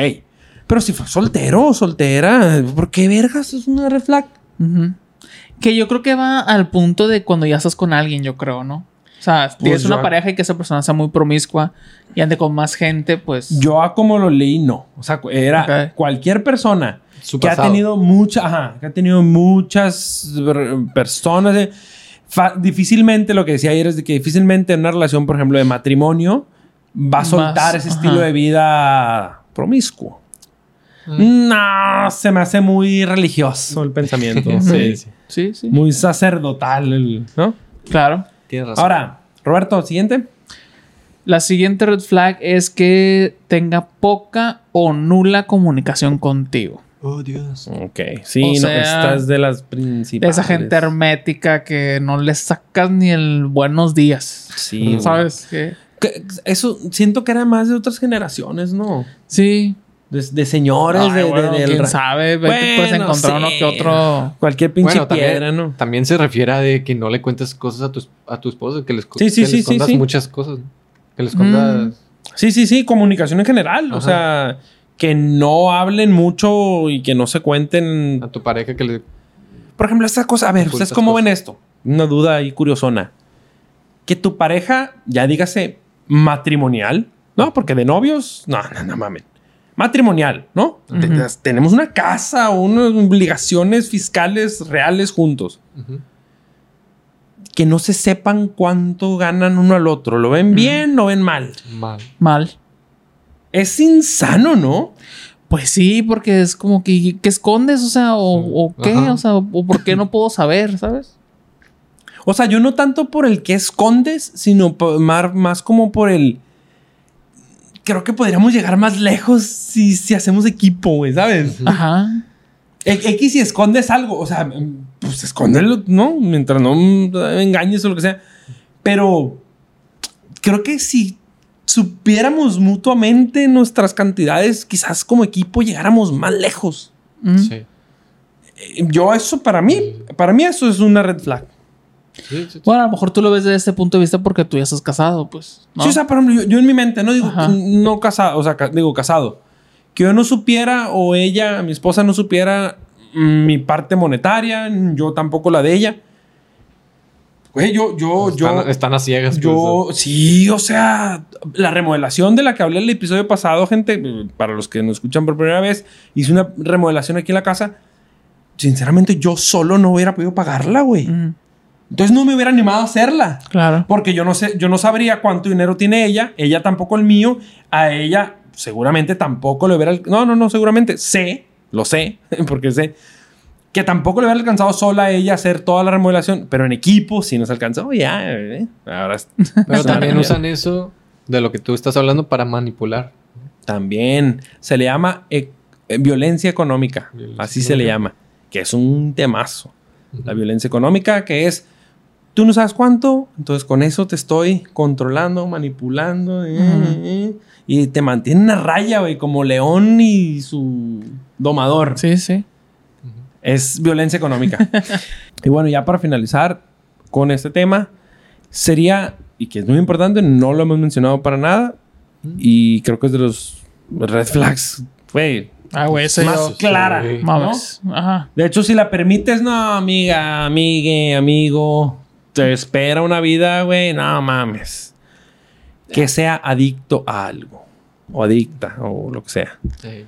Pero si fue soltero o soltera, ¿por qué vergas es una red flag? Que yo creo que va al punto de cuando ya estás con alguien, yo creo, ¿no? O sea, tienes yo- una pareja y que esa persona sea muy promiscua y ande con más gente, pues. Yo a como lo leí, no. O sea, era cualquier persona Su que ha tenido mucha, ajá, que ha tenido muchas personas. eh, fa- difícilmente, lo que decía ayer es de que difícilmente en una relación, por ejemplo, de matrimonio, va a soltar ese ajá. estilo de vida promiscuo. No, se me hace muy religioso el pensamiento. sí, sí. Sí, sí. Muy sacerdotal, el- ¿no? Claro. Tienes razón. Ahora, Roberto, siguiente. La siguiente red flag es que tenga poca o nula comunicación contigo. Oh, Dios. Ok, sí, O no, sea, esta es de las De principales. esa gente hermética que no le sacas ni el buenos días. Sí, ¿Sabes? qué? Que- Eso siento que era más de otras generaciones, ¿no? Sí. De, de señores, Ay, de, de- bueno, del quién ra- sabe. Ve que puedes Bueno, encontrar sí. uno que otro. Cualquier pinche Bueno, también, piedra, ¿no? también se refiere a de que no le cuentes cosas a tu, a tu esposo, que les, Sí, sí, que sí, le sí, escondas sí. muchas cosas. Que les Mm. escondas... Sí, sí, sí, comunicación en general. O Ajá. sea, que no hablen mucho y que no se cuenten. a tu pareja que le... Por ejemplo, esta cosa, a ver, ¿ustedes cómo cosas. ven esto? Una duda ahí curiosona. Que tu pareja, ya dígase matrimonial, ¿no? Porque de novios, no, no, no mames. Matrimonial, ¿no? Tenemos una casa, unas obligaciones fiscales reales juntos. Que no se sepan cuánto ganan uno al otro. ¿Lo ven bien o ven mal? Mal. Mal. Es insano, ¿no? Pues sí, porque es como que, ¿qué escondes? O sea, o, Sí. o qué, Ajá. o sea, o por qué no puedo saber, ¿sabes? O sea, yo no tanto por el que escondes, sino por- mar- más como por el. Creo que podríamos llegar más lejos si, si hacemos equipo, güey, ¿sabes? Ajá. E- X si escondes algo, o sea, pues escóndelo, ¿no? Mientras no mm, engañes o lo que sea. Pero creo que si supiéramos mutuamente nuestras cantidades, quizás como equipo llegáramos más lejos. Mm. Sí. Eh, Yo eso para mí, para mí eso es una red flag. Sí, sí, sí. Bueno, a lo mejor tú lo ves desde este punto de vista porque tú ya estás casado, pues. ¿no? Sí, o sea, por ejemplo, yo, yo en mi mente, no digo Ajá. no casado, o sea, ca- digo casado. Que yo no supiera o ella, mi esposa no supiera mm, mi parte monetaria, yo tampoco la de ella. Güey, yo, yo, yo, están, están a ciegas. yo, pues, sí, o sea, la remodelación de la que hablé el episodio pasado, gente, para los que nos escuchan por primera vez, hice una remodelación aquí en la casa. Sinceramente, yo solo no hubiera podido pagarla, güey. Mm, Entonces no me hubiera animado a hacerla. claro. Porque yo no sé, yo no sabría cuánto dinero tiene ella, ella tampoco el mío, a ella seguramente tampoco le hubiera, no, no, no, seguramente sé, lo sé, porque sé que tampoco le hubiera alcanzado sola a ella hacer toda la remodelación, pero en equipo sí nos alcanzó, ya, eh, ahora es- Pero también usan eso de lo que tú estás hablando para manipular. también se le llama eh, eh, violencia económica, Violencia así se le llama, que es un temazo. La violencia económica, que es, tú no sabes cuánto, entonces con eso te estoy controlando, manipulando, eh, y te mantienen a raya, güey, como león y su domador. Sí, sí. Es violencia económica. y bueno, ya para finalizar con este tema, sería, y que es muy importante, no lo hemos mencionado para nada, y creo que es de los red flags, güey, Ah, güey, eso más yo- clara. sí. ¿no? Mames. Ajá. De hecho, si la permites, no, amiga, amigue, amigo, te espera una vida, güey, no mames. Que sea adicto a algo, o adicta, o lo que sea. Sí.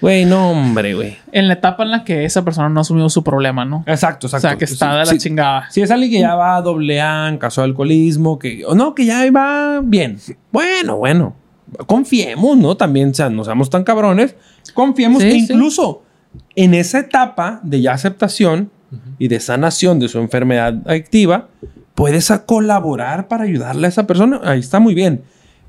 Güey, no, hombre, güey. En la etapa en la que esa persona no ha asumido su problema, ¿no? Exacto, exacto. O sea, que está de la Sí, chingada. Si es alguien que ya va a doble A en caso de alcoholismo, que, o no, que ya va bien. Bueno, bueno. Confiemos, ¿no? También, o sea, no seamos tan cabrones. Confiemos Sí, que sí. incluso en esa etapa de ya aceptación y de sanación de su enfermedad adictiva, puedes a colaborar para ayudarle a esa persona. Ahí está muy bien.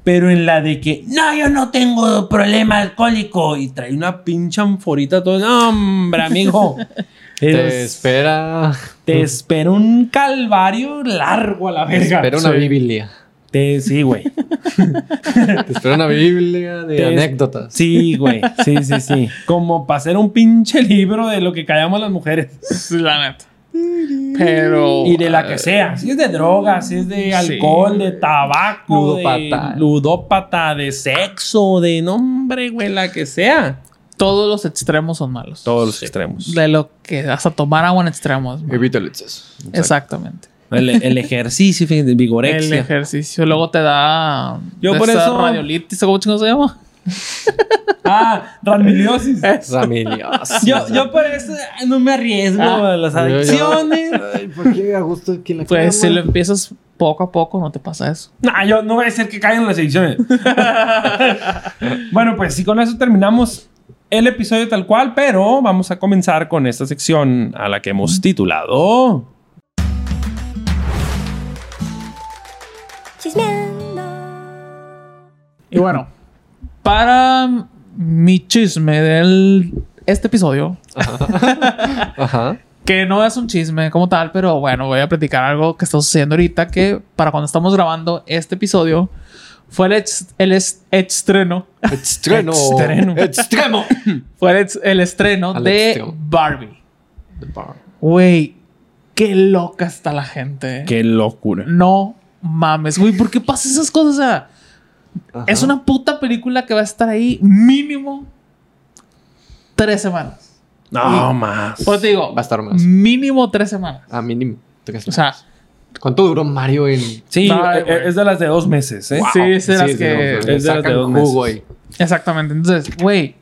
Pero en la de que, no, yo no tengo problema alcohólico y trae una pinche anforita todo, no, hombre, amigo. Te espera, te espera un calvario largo a la te verga. espera una Sí. Biblia. Te- sí, güey. Te espera una biblia de Te- anécdotas. Sí, güey. Sí, sí, sí. Como para hacer un pinche libro de lo que callamos las mujeres. La neta. Pero. Y de la que sea. Si es de drogas, si es de alcohol, de tabaco, Ludópata. de ludópata, de sexo, de nombre, güey, la que sea. Todos los extremos son malos. Todos los extremos. De lo que hasta tomar agua en extremos. Evita el exceso. Exactamente. El, el ejercicio, fíjate, El vigorexia. ejercicio. Luego te da. Yo por eso- Radiolitis, ¿cómo se llama? Ah, ramiliosis. Ramilios. Yo, yo por eso no me arriesgo Ah. a las Yo- yo- adicciones. Ay, ¿por qué a gusto aquí la Pues si lo empiezas poco a poco, no te pasa eso. Nah, yo no voy a hacer que caigan las adicciones. bueno, pues sí, con eso terminamos el episodio tal cual, pero vamos a comenzar con esta sección a la que hemos titulado. Y bueno, para mi chisme del este episodio, Ajá. que no es un chisme como tal, pero bueno, voy a platicar algo que está sucediendo ahorita que para cuando estamos grabando este episodio fue el, ex- el es- estreno, Extremo. Extremo. Extremo. fue el, ex- el estreno Al de extremo. Barbie. The bar. Güey, qué loca está la gente. Qué locura. No mames, güey, ¿por qué pasa esas cosas? O sea, Ajá. es una puta película que va a estar ahí mínimo tres semanas. No más. Pues te digo, Va a estar más. mínimo tres semanas. A mínimo. tres. O sea, ¿Cuánto duró Mario en...? Sí, eh, güey. es de las de dos meses, ¿eh? Sí, es de las sí, que- es de las de sacan dos jugo meses. ahí. exactamente. Entonces, güey,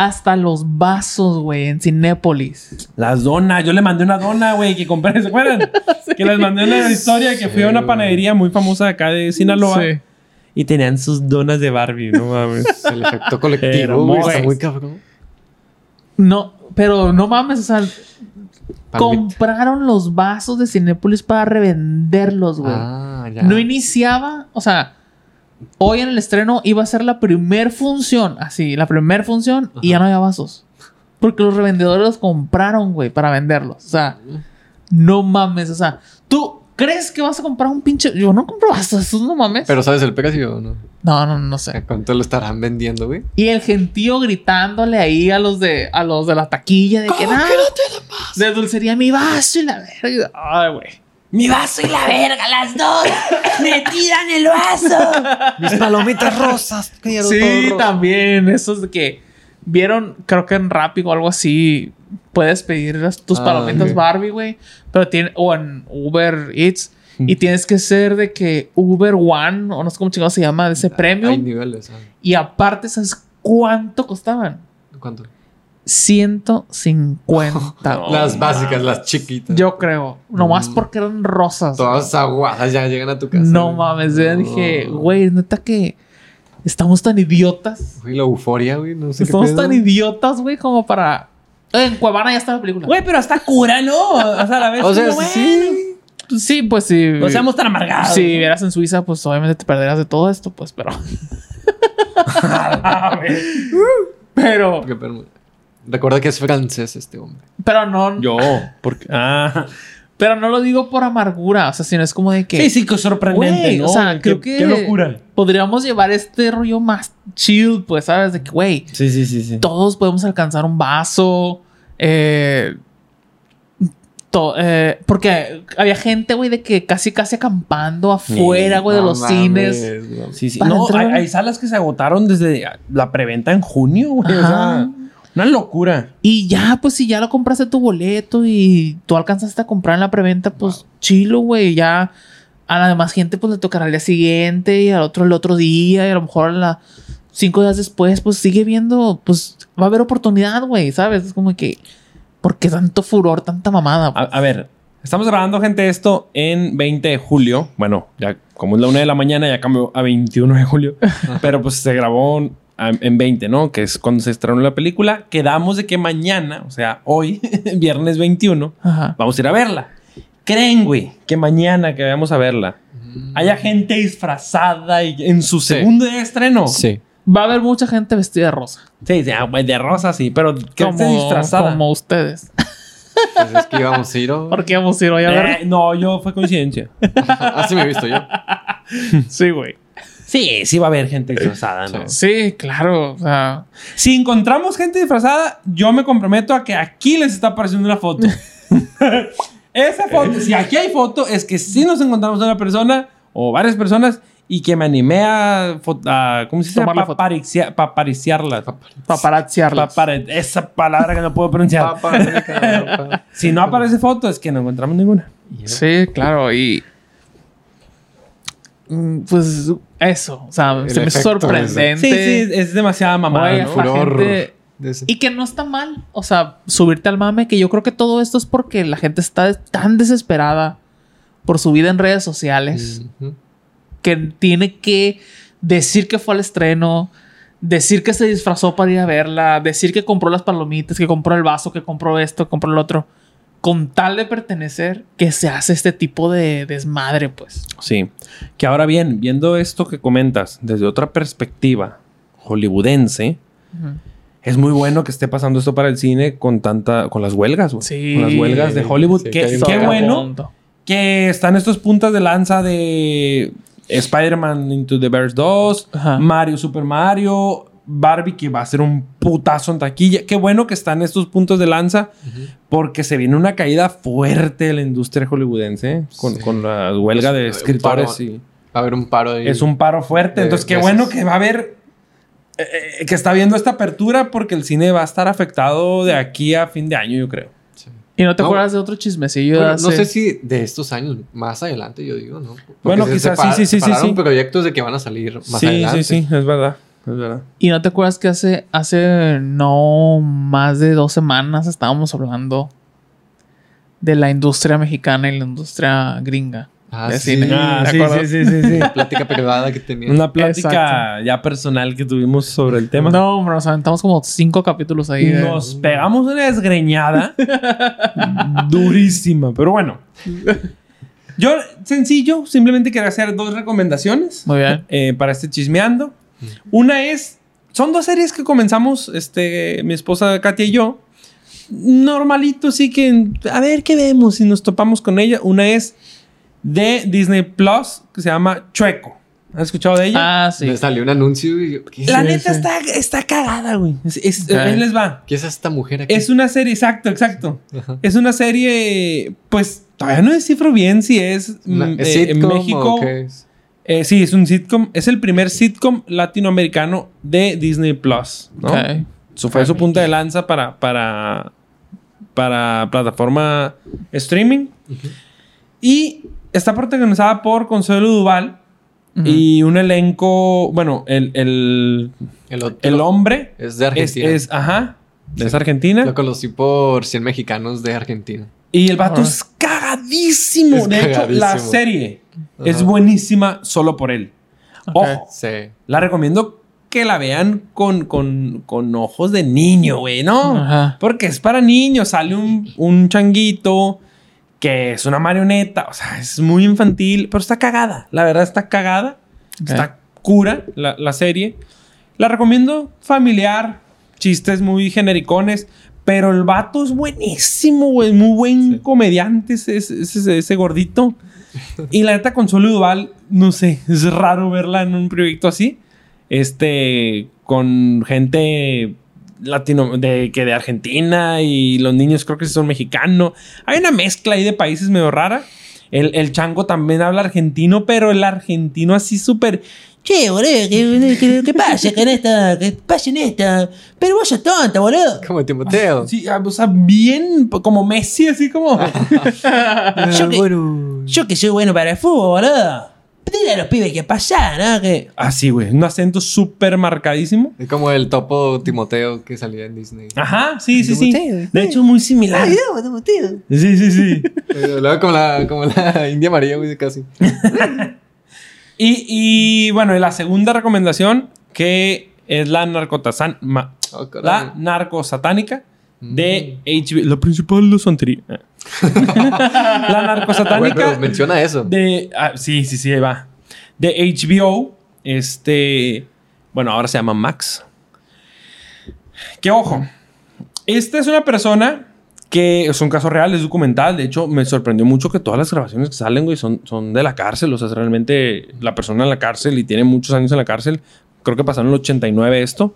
hasta los vasos, güey, en Cinépolis. Las donas. Yo le mandé una dona, güey, que compré. ¿Se acuerdan? Que les mandé una historia que fui a una panadería muy famosa de acá de Sinaloa. Sí. Y tenían sus donas de Barbie, no mames. El efecto colectivo, güey. Está muy cabrón. No, pero no mames, o sea, compraron los vasos de Cinépolis para revenderlos, güey. Ah, ya. No iniciaba, o sea, hoy en el estreno iba a ser la primer función, así, la primer función y ya no había vasos. Porque los revendedores los compraron, güey, para venderlos. O sea, no mames, o sea, tú crees que vas a comprar un pinche. Yo no compro vasos, no mames. Pero ¿sabes el precio o no? no, no, no sé. ¿A cuánto lo estarán vendiendo, güey? Y el gentío gritándole ahí a los de, a los de la taquilla de que nada. De dulcería mi vaso y la verga. Ay, güey. Mi vaso y la verga, las dos. Me tiran el vaso. Mis palomitas rosas. Sí, rosa. también. Esos de que vieron, creo que en Rappi o algo así, puedes pedir las- tus Ah, palomitas. Barbie, güey. Pero tiene, o en Uber Eats. Mm. Y tienes que ser de que Uber One, o no sé cómo chingado se llama, de ese Hay premium. niveles. ah. Y aparte, ¿sabes cuánto costaban? ¿Cuánto? 150. No. las básicas, las chiquitas. Yo creo. Nomás Mm. porque eran rosas. Todas aguadas ya llegan a tu casa. No mames, yo dije, güey, neta que estamos tan idiotas. Güey, la euforia, güey. No sé Estamos qué tan idiotas, güey, como para. En Cuevana ya está la película. Güey, pero hasta cura, ¿no? O sea, a la vez. O sea, como, bueno, sí. Sí, pues sí. No seamos tan amargados. Si vivieras en Suiza, pues obviamente te perderás de todo esto, pues, pero. Pero. Recuerda que es francés este hombre. Pero no. Yo, porque. Ah. Pero no lo digo por amargura. O sea, sino es como de que. Sí, sí, que sorprendente, o sea, Qué- creo que. Qué locura. Podríamos llevar este rollo más chill, pues, ¿sabes? De que, güey, Sí, sí, sí, sí. todos podemos alcanzar un vaso. Eh, to- eh, porque había gente, güey, de que casi, casi acampando afuera, güey, de No los mames, cines. no. Sí, sí. No, hay, hay salas que se agotaron desde la preventa en junio, güey. O sea, una locura. Y ya, pues si ya lo compraste tu boleto y tú alcanzaste a comprar en la preventa, pues chilo, güey. Ya a la demás gente, pues le tocará al día siguiente y al otro el otro día y a lo mejor a la cinco días después, pues sigue viendo, pues va a haber oportunidad, güey, ¿sabes? Es como que, ¿por qué tanto furor, tanta mamada? A, a ver, estamos grabando, gente, esto en 20 de julio. Bueno, ya como es la 1 de la mañana, ya cambió a 21 de julio. pero pues se grabó en 20, ¿no? Que es cuando se estrenó la película. Quedamos de que mañana, o sea, hoy, viernes 21, Ajá. vamos a ir a verla. Creen, güey, que mañana que vayamos a verla haya gente disfrazada y en su Sí. segundo día de estreno. Sí. Va a haber mucha gente vestida de rosa. Sí, sí, ah, de rosa sí, pero que esté Como, disfrazada. como ustedes. Pues es que íbamos a ir. ¿o? ¿Por qué vamos a ir hoy a ver? Eh, no, yo fue coincidencia. Así me he visto yo. Sí, güey. Sí, sí va a haber gente disfrazada, ¿no? Sí, claro. O sea, Si encontramos gente disfrazada, yo me comprometo a que aquí les está apareciendo una foto. Esa foto, si aquí hay foto, es que sí nos encontramos a una persona o varias personas y que me animé a, a ¿cómo se dice? Papariciarlas. paparazziarlas. Esa palabra que no puedo pronunciar. Si no aparece foto, es que no encontramos ninguna. Sí, claro. Y. Mm, Pues eso. O sea, El se me hizo sorprendente. Sí, sí, es demasiada mamada, Oye, ¿no? la Furor gente- de ese. Y que no está mal. O sea, subirte al mame, que yo creo que todo esto es porque la gente está tan desesperada por su vida en redes sociales que tiene que decir que fue al estreno, decir que se disfrazó para ir a verla, decir que compró las palomitas, que compró el vaso, que compró esto, que compró el otro. Con tal de pertenecer, que se hace este tipo de desmadre, pues. Sí. Que ahora bien, viendo esto que comentas desde otra perspectiva hollywoodense, es muy bueno que esté pasando esto para el cine con tanta, con las huelgas, güey. Sí. Con las huelgas de Hollywood. Sí, qué cagadero. bueno que están estos puntas de lanza de Spider-Man Into the Bears 2, Ajá. Mario, Super Mario, Barbie, que va a ser un putazo en taquilla. Qué bueno que están estos puntos de lanza, porque se viene una caída fuerte de la industria hollywoodense, ¿eh? con, Sí. con la huelga de Es un escritores. paro. y... Va a haber un paro ahí. Es un paro fuerte. de Entonces, qué veces. bueno que va a haber. eh, eh, que está viendo esta apertura porque el cine va a estar afectado de aquí a fin de año, yo creo. Sí. ¿Y no te No. acuerdas de otro chismecillo? de Bueno, no hace- sé si de estos años más adelante, yo digo, ¿no? Porque Bueno, se quizás sí, sí, sí, sí, sí. proyectos de que van a salir más sí, adelante. sí, sí, es verdad. Es verdad. ¿Y no te acuerdas que hace, hace no más de dos semanas estábamos hablando de la industria mexicana y la industria gringa? Ah, De sí. cine. Ah, ¿te sí, acuerdas? sí, sí, sí, sí. La plática privada que tenía. Una plática Exacto. ya personal que tuvimos sobre el tema. No, hombre, nos aventamos como cinco capítulos ahí. de- Nos pegamos una desgreñada durísima, pero bueno. Yo, sencillo, simplemente quería hacer dos recomendaciones Muy bien. eh, para este chismeando. Una es, son dos series que comenzamos, este, mi esposa Katia y yo. Normalito, sí que, a ver qué vemos si nos topamos con ella. Una es de Disney Plus, que se llama Chueco. ¿Has escuchado de ella? Ah, sí. Le salió un anuncio y yo, ¿qué, La neta. Está, está cagada, güey. Es- es- Ok. Ahí les va. qué es esta mujer aquí? Es una serie, exacto, exacto. Ajá. Es una serie, pues todavía no descifro bien si es, Una- mm, ¿Es eh, en México. o qué es? Eh, sí, es un sitcom. Es el primer sitcom latinoamericano de Disney Plus. ¿no? Eso fue su punta de lanza para, para, para plataforma streaming. Y está protagonizada por Consuelo Duval y un elenco, bueno, el, el, El otro el hombre es de es, Argentina. es, ajá, es argentina. Lo conocí por 100 mexicanos de Argentina. Y el vato Ah. es cagadísimo. Es de hecho, la cagadísimo. serie es Ajá. buenísima solo por él. Ok. Ojo, Sí. la recomiendo que la vean con, con, con ojos de niño, güey, ¿no? Ajá. Porque es para niños. Sale un, un changuito que es una marioneta. O sea, es muy infantil, pero está cagada. La verdad está cagada. Ok. Está cura la, la serie. La recomiendo familiar. Chistes muy genericones. Pero el vato es buenísimo, güey. Muy buen Sí. comediante ese, ese, ese- ese gordito. Y la neta, Consuelo Duval, no sé, es raro verla en un proyecto así. Este, con gente latino, de, que de Argentina y los niños creo que son mexicanos. Hay una mezcla ahí de países medio rara. El, el chango también habla argentino, pero el argentino así súper... Che, boludo, ¿qué, qué, qué pasa con esta? ¿Qué pasa en esta? Pero vos sos tonta, boludo. Como Timoteo. Sí, ah, o sea, bien como Messi, así como... Ah, yo que- bueno. Yo que soy bueno para el fútbol, boludo. Dile a los pibes que pasa, ¿no? Que... Así, güey. Un acento súper marcadísimo. Es como el topo Timoteo que salía en Disney. Ajá, sí, sí, sí. Timoteo, De hecho, muy similar. Sí, sí, sí. Eh, Luego como la, como la India María, güey, casi. Y, y, bueno, y la segunda recomendación, que es la narcotasan... Oh, la narcosatánica de Mm. HBO. La principal de santería. la Bueno, narcosatánica pero menciona eso. de... ah, sí, sí, sí, ahí va. De HBO. Este... Bueno, ahora se llama Max. Que ojo. Esta es una persona Que es un caso real, es documental. De hecho, me sorprendió mucho que todas las grabaciones que salen, güey, son, son de la cárcel. O sea, es realmente la persona en la cárcel y tiene muchos años en la cárcel. Creo que pasaron el 89 esto.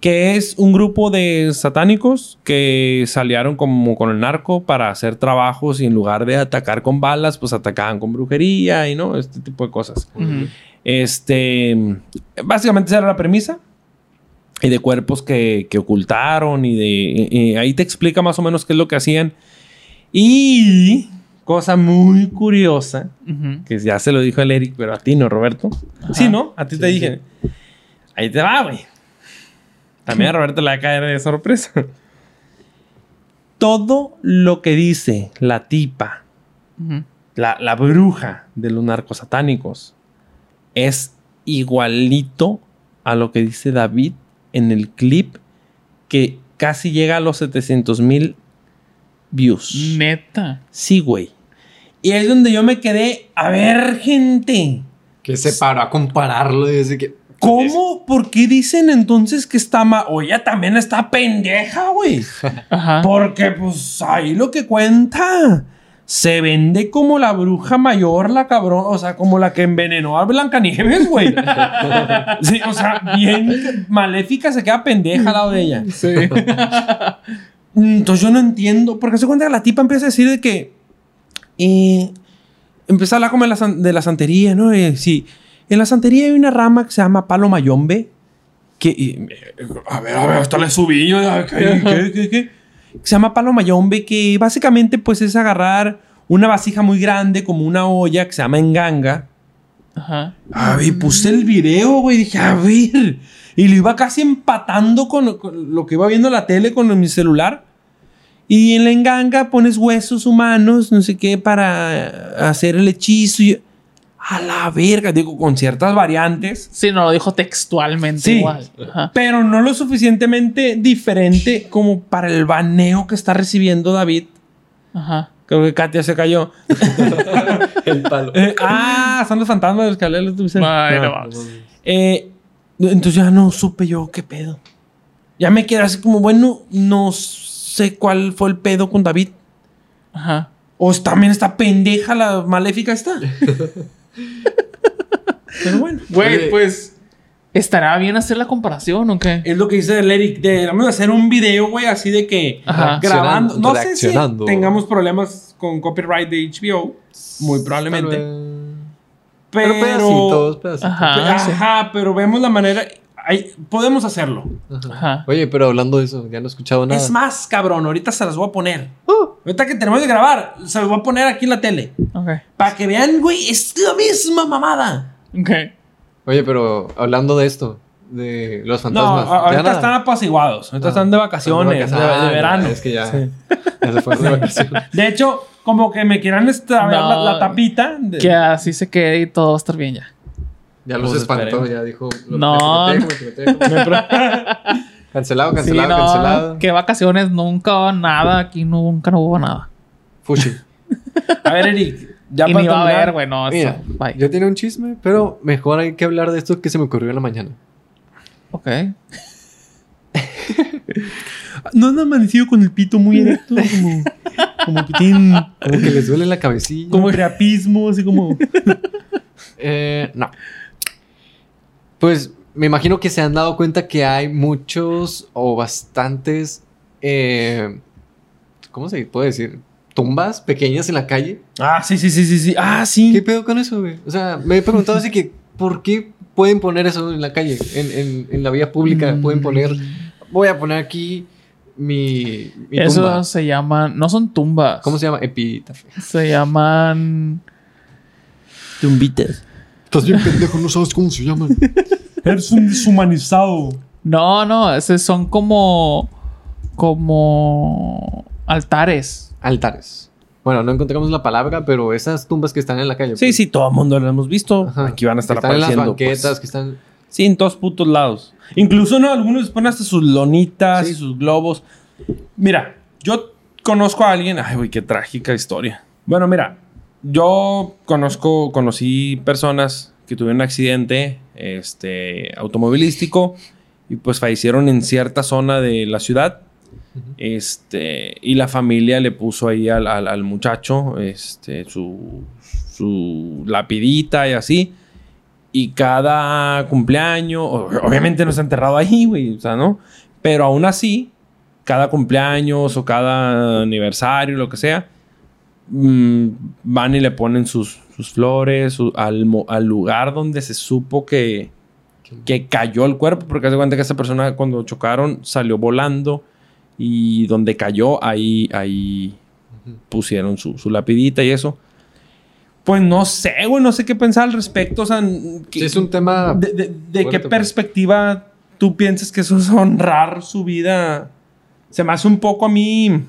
Que es un grupo de satánicos que salieron como con el narco para hacer trabajos y en lugar de atacar con balas, pues atacaban con brujería y no, este tipo de cosas. Ujú. Este, básicamente esa era la premisa. Y de cuerpos que, que ocultaron y de... y- y ahí te explica más o menos qué es lo que hacían. Y... Cosa muy curiosa, que ya se lo dijo el Eric, pero a ti no, Roberto. Sí, ¿no? A ti te dije. Ahí te va, güey. También a Roberto le va a caer de sorpresa. Todo lo que dice la tipa la, la bruja de los narcosatánicos es igualito a lo que dice David en el clip que casi llega a los 700 mil views. Neta. Sí, güey. Y ahí es donde yo me quedé, a ver, gente, Que se paró a compararlo y dice que. ¿cómo? ¿Por qué dicen entonces que está mal? O ella también está pendeja, güey. Ajá. Porque, pues, ahí lo que cuenta. Se vende como la bruja mayor, la cabrón. O sea, como la que envenenó a Blancanieves, güey. Sí, o sea, bien maléfica se queda pendeja al lado de ella. Sí. Entonces yo no entiendo. Porque se cuenta que la tipa empieza a decir de que. Eh, empieza a hablar como de la, de la santería, ¿no? Eh, sí. En la santería hay una rama que se llama palo mayombe. Que. eh, a ver, a ver, hasta le subí yo. ¿Qué, qué, qué, Se llama palo mayombe, que básicamente, pues es agarrar una vasija muy grande, como una olla que se llama enganga. Ajá. A ver, puse el video, güey. Dije, a ver. Y lo iba casi empatando con, con lo que iba viendo en la tele con mi celular. Y en la enganga pones huesos humanos, no sé qué, para hacer el hechizo. Y a la verga, digo, con ciertas variantes. Sí, no lo dijo textualmente Sí. igual. Ajá. Pero no lo suficientemente diferente como para el baneo que está recibiendo David. Ajá. Creo que Katia se cayó. El palo. Eh, ah, son los fantasmas de los que No. no mames. Eh, entonces ya no supe yo qué pedo. Ya me quedé así como, bueno, no sé cuál fue el pedo con David. Ajá. O también está pendeja la maléfica esta. Pero bueno. Güey, Oye. pues. ¿Estará bien hacer la comparación o qué? Es lo que dice el Eric. De, vamos a hacer un video, güey, así de que Ajá. grabando. No sé si tengamos problemas con copyright de HBO. Muy probablemente. Pero, Pero, pedacitos, pedacitos. Ajá. Ajá, sí. pero vemos la manera. Hay- podemos hacerlo. Ajá. Oye, pero hablando de eso, ya no he escuchado nada. Es más, cabrón, ahorita se las voy a poner. Uh, Ahorita que tenemos de grabar, se los voy a poner aquí en la tele. Ok. Para que vean, güey, es la misma mamada. Ok. Oye, pero hablando de esto, de los No, fantasmas. ya ahorita nada. están apaciguados. Ahorita Ah, están de vacaciones, de, están de vacaciones. de Ah, verano. ya, Es que ya, Sí. ya se fueron de vacaciones. De hecho, como que me quieran No. la, la tapita. de- Que así se quede y todo va a estar bien ya. Ya los Pues espantó, esperemos. ya dijo. lo- No, me equivoqué, me. Cancelado, Sí, cancelado, no. cancelado. ¿Qué vacaciones? Nunca nada. Aquí nunca no hubo nada. Fushi. A ver, Eric, ya y para ni va a haber, güey. No, Mira, eso, bye. yo tenía un chisme, pero mejor hay que hablar de esto que se me ocurrió en la mañana. Ok. ¿No han amanecido con el pito muy erecto? Como, como que tienen Como que les duele la cabecilla. como creapismo, así como... Eh, no. Pues me imagino que se han dado cuenta que hay muchos o bastantes. eh, ¿Cómo se puede decir? Tumbas pequeñas en la calle. Ah, sí, sí, sí, sí, sí. Ah, sí. ¿Qué pedo con eso, güey? O sea, me he preguntado así que, ¿por qué pueden poner eso en la calle? En, en- en la vía pública Mm. pueden poner. Voy a poner aquí mi, mi Eso tumba. se llaman. No son tumbas. ¿Cómo se llama? Epitafio. Se llaman. Tumbitas. Estás bien pendejo, no sabes cómo se llaman. Eres un deshumanizado. No, no. Esos son como. Como. Altares. Altares. Bueno, no encontramos la palabra, pero esas tumbas que están en la calle. Sí, pues, sí, todo el mundo lo hemos visto. Ajá. Aquí van a estar que están en las apareciendo. banquetas, pues. que están. Sí, en todos putos lados. Incluso, ¿no? Algunos ponen hasta sus lonitas Sí. y sus globos. Mira, yo conozco a alguien... Ay, güey, qué trágica historia. Bueno, mira. Yo conozco... Conocí personas que tuvieron un accidente este, automovilístico y pues fallecieron en cierta zona de la ciudad. Este, y la familia le puso ahí al, al- al muchacho este, su, su lapidita y así. Y cada cumpleaños, obviamente no está enterrado ahí, güey, o sea, ¿no? Pero aún así, cada cumpleaños o cada aniversario, lo que sea, mm, van y le ponen sus, sus flores su- al, al lugar donde se supo que, que cayó el cuerpo, porque hace cuenta que esa persona cuando chocaron salió volando y donde cayó ahí, ahí pusieron su, su lapidita y eso. Pues no sé, güey, no sé qué pensar al respecto. O sea, Sí, es un tema... ¿De, de- de qué pues. perspectiva tú piensas que eso es honrar su vida? Se me hace un poco a mí.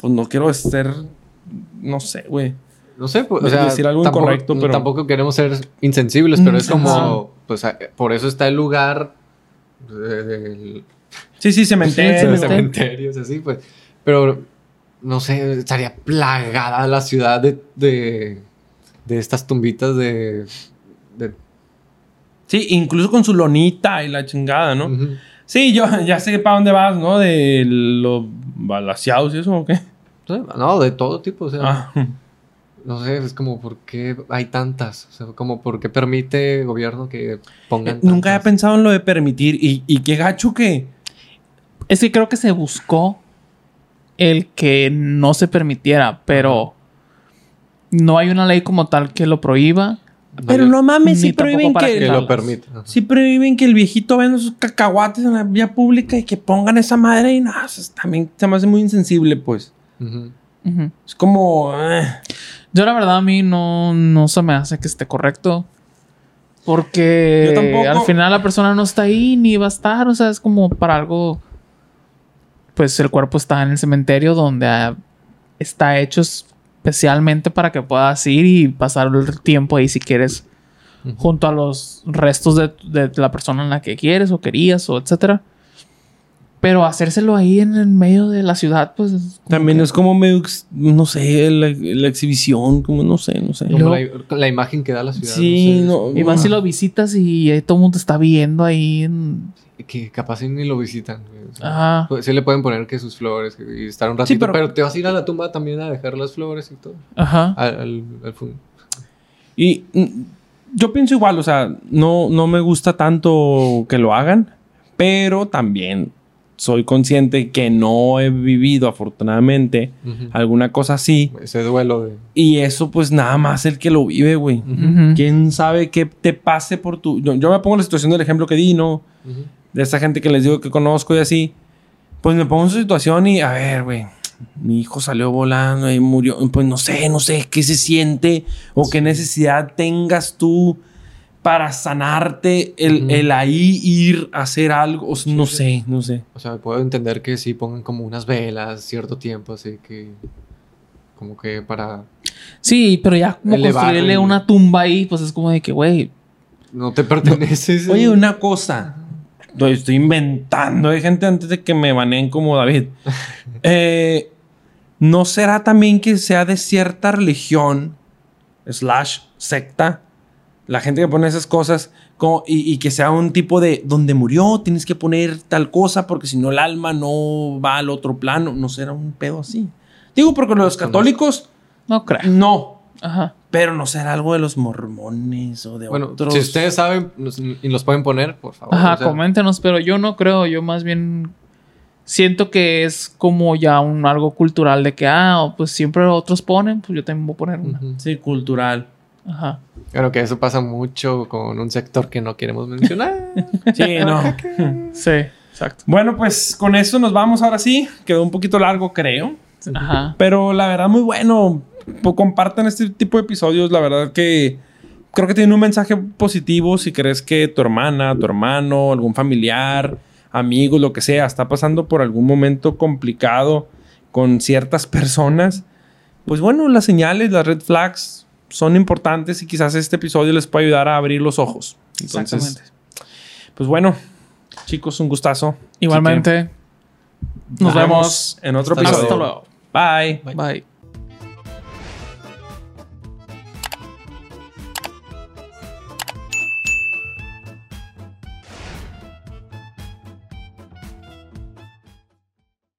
Pues no quiero ser. No sé, güey. No sé, pues, o sea, decir algo tampoco, incorrecto, pero- tampoco queremos ser insensibles, pero es como, Ajá. pues, a- por eso está el lugar del Sí, sí, cementerio. de cementerio. cementerios, así, pues. Pero, no sé, estaría plagada la ciudad de, de, de estas tumbitas de... de- Sí, incluso con su lonita y la chingada, ¿no? Sí, yo ya sé para dónde vas, ¿no? De los balaseados y eso, ¿o qué? No, de todo tipo, o sea, Ah. no sé, es como, ¿por qué hay tantas? O sea, como, ¿por qué permite el gobierno que pongan Eh, Nunca tantas? pensado en lo de permitir. Y, y qué gacho que. Es que creo que se buscó el que no se permitiera, pero no hay una ley como tal que lo prohíba. Pero no mames, tampoco prohíben que. Que lo permita. Sí prohíben que el viejito venda sus cacahuates en la vía pública y que pongan esa madre y nada, también se me hace muy insensible, pues. Ujú. Es como... eh, Yo la verdad a mí no, no se me hace que esté correcto. Porque tampoco. al final la persona no está ahí ni va a estar. O sea, es como para algo. Pues el cuerpo está en el cementerio donde está hecho especialmente para que puedas ir y pasar el tiempo ahí si quieres. Junto a los restos de, de la persona en la que quieres o querías o etcétera. Pero hacérselo ahí en el medio de la ciudad, pues. también que- es como medio, no sé, la, la exhibición, como no sé, no sé. Y Como luego- la, la imagen que da la ciudad. Sí, no sé, no- Y vas y lo visitas y ahí todo el mundo te está viendo ahí en- Que capaz ni lo visitan. güey, o sea, Ajá. pues, sí le pueden poner que sus flores que- y estar un ratito, pero- pero... te vas a ir a la tumba también a dejar las flores y todo. Ajá. Al, al, al fun- Y mm, yo pienso igual, o sea, no, no me gusta tanto que lo hagan, pero también soy consciente que no he vivido afortunadamente Ujú. alguna cosa así. Ese duelo de... Y eso pues nada más el que lo vive, güey. Ujú. ¿Quién sabe qué te pase por tu... Yo, yo me pongo en la situación del ejemplo que di, ¿no? Ujú. De esa gente que les digo que conozco y así. Pues me pongo en su situación y, a ver, güey, mi hijo salió volando y murió. Pues no sé, no sé qué se siente o qué necesidad tengas tú para sanarte el, el ahí ir a hacer algo. O sea, no sí. sé, no sé. O sea, puedo entender que sí pongan como unas velas cierto tiempo, así que... Como que para... Sí, pero ya como construirle el- una tumba ahí, pues es como de que, güey. No te perteneces. Oye, una cosa. Lo estoy inventando. Hay gente antes de que me baneen como David. Eh, ¿No será también que sea de cierta religión, slash secta, la gente que pone esas cosas como- y, y que sea un tipo de donde murió tienes que poner tal cosa porque si no el alma no va al otro plano? ¿No será un pedo así? Digo porque los católicos No creo. no, Ajá. pero no será algo de los mormones o de Bueno, otros. si ustedes saben y los pueden poner, por favor. Ajá, o sea, coméntenos, pero yo no creo. Yo más bien siento que es como ya un algo cultural de que, ah, pues siempre otros ponen, pues yo también voy a poner una. Sí, cultural. Ajá. Bueno, que eso pasa mucho con un sector que no queremos mencionar. Sí, no. Sí, exacto. Bueno, pues con eso nos vamos ahora sí. Quedó un poquito largo, creo. Ajá. Pero la verdad, muy bueno. Pues, compartan este tipo de episodios. La verdad que creo que tiene un mensaje positivo. Si crees que tu hermana, tu hermano, algún familiar, amigo, lo que sea, está pasando por algún momento complicado con ciertas personas, pues bueno, las señales, las red flags son importantes y quizás este episodio les pueda ayudar a abrir los ojos. Entonces, Exactamente. pues bueno, chicos, un gustazo. Igualmente. que Nos vemos. en otro episodio. Hasta luego. Bye. Bye.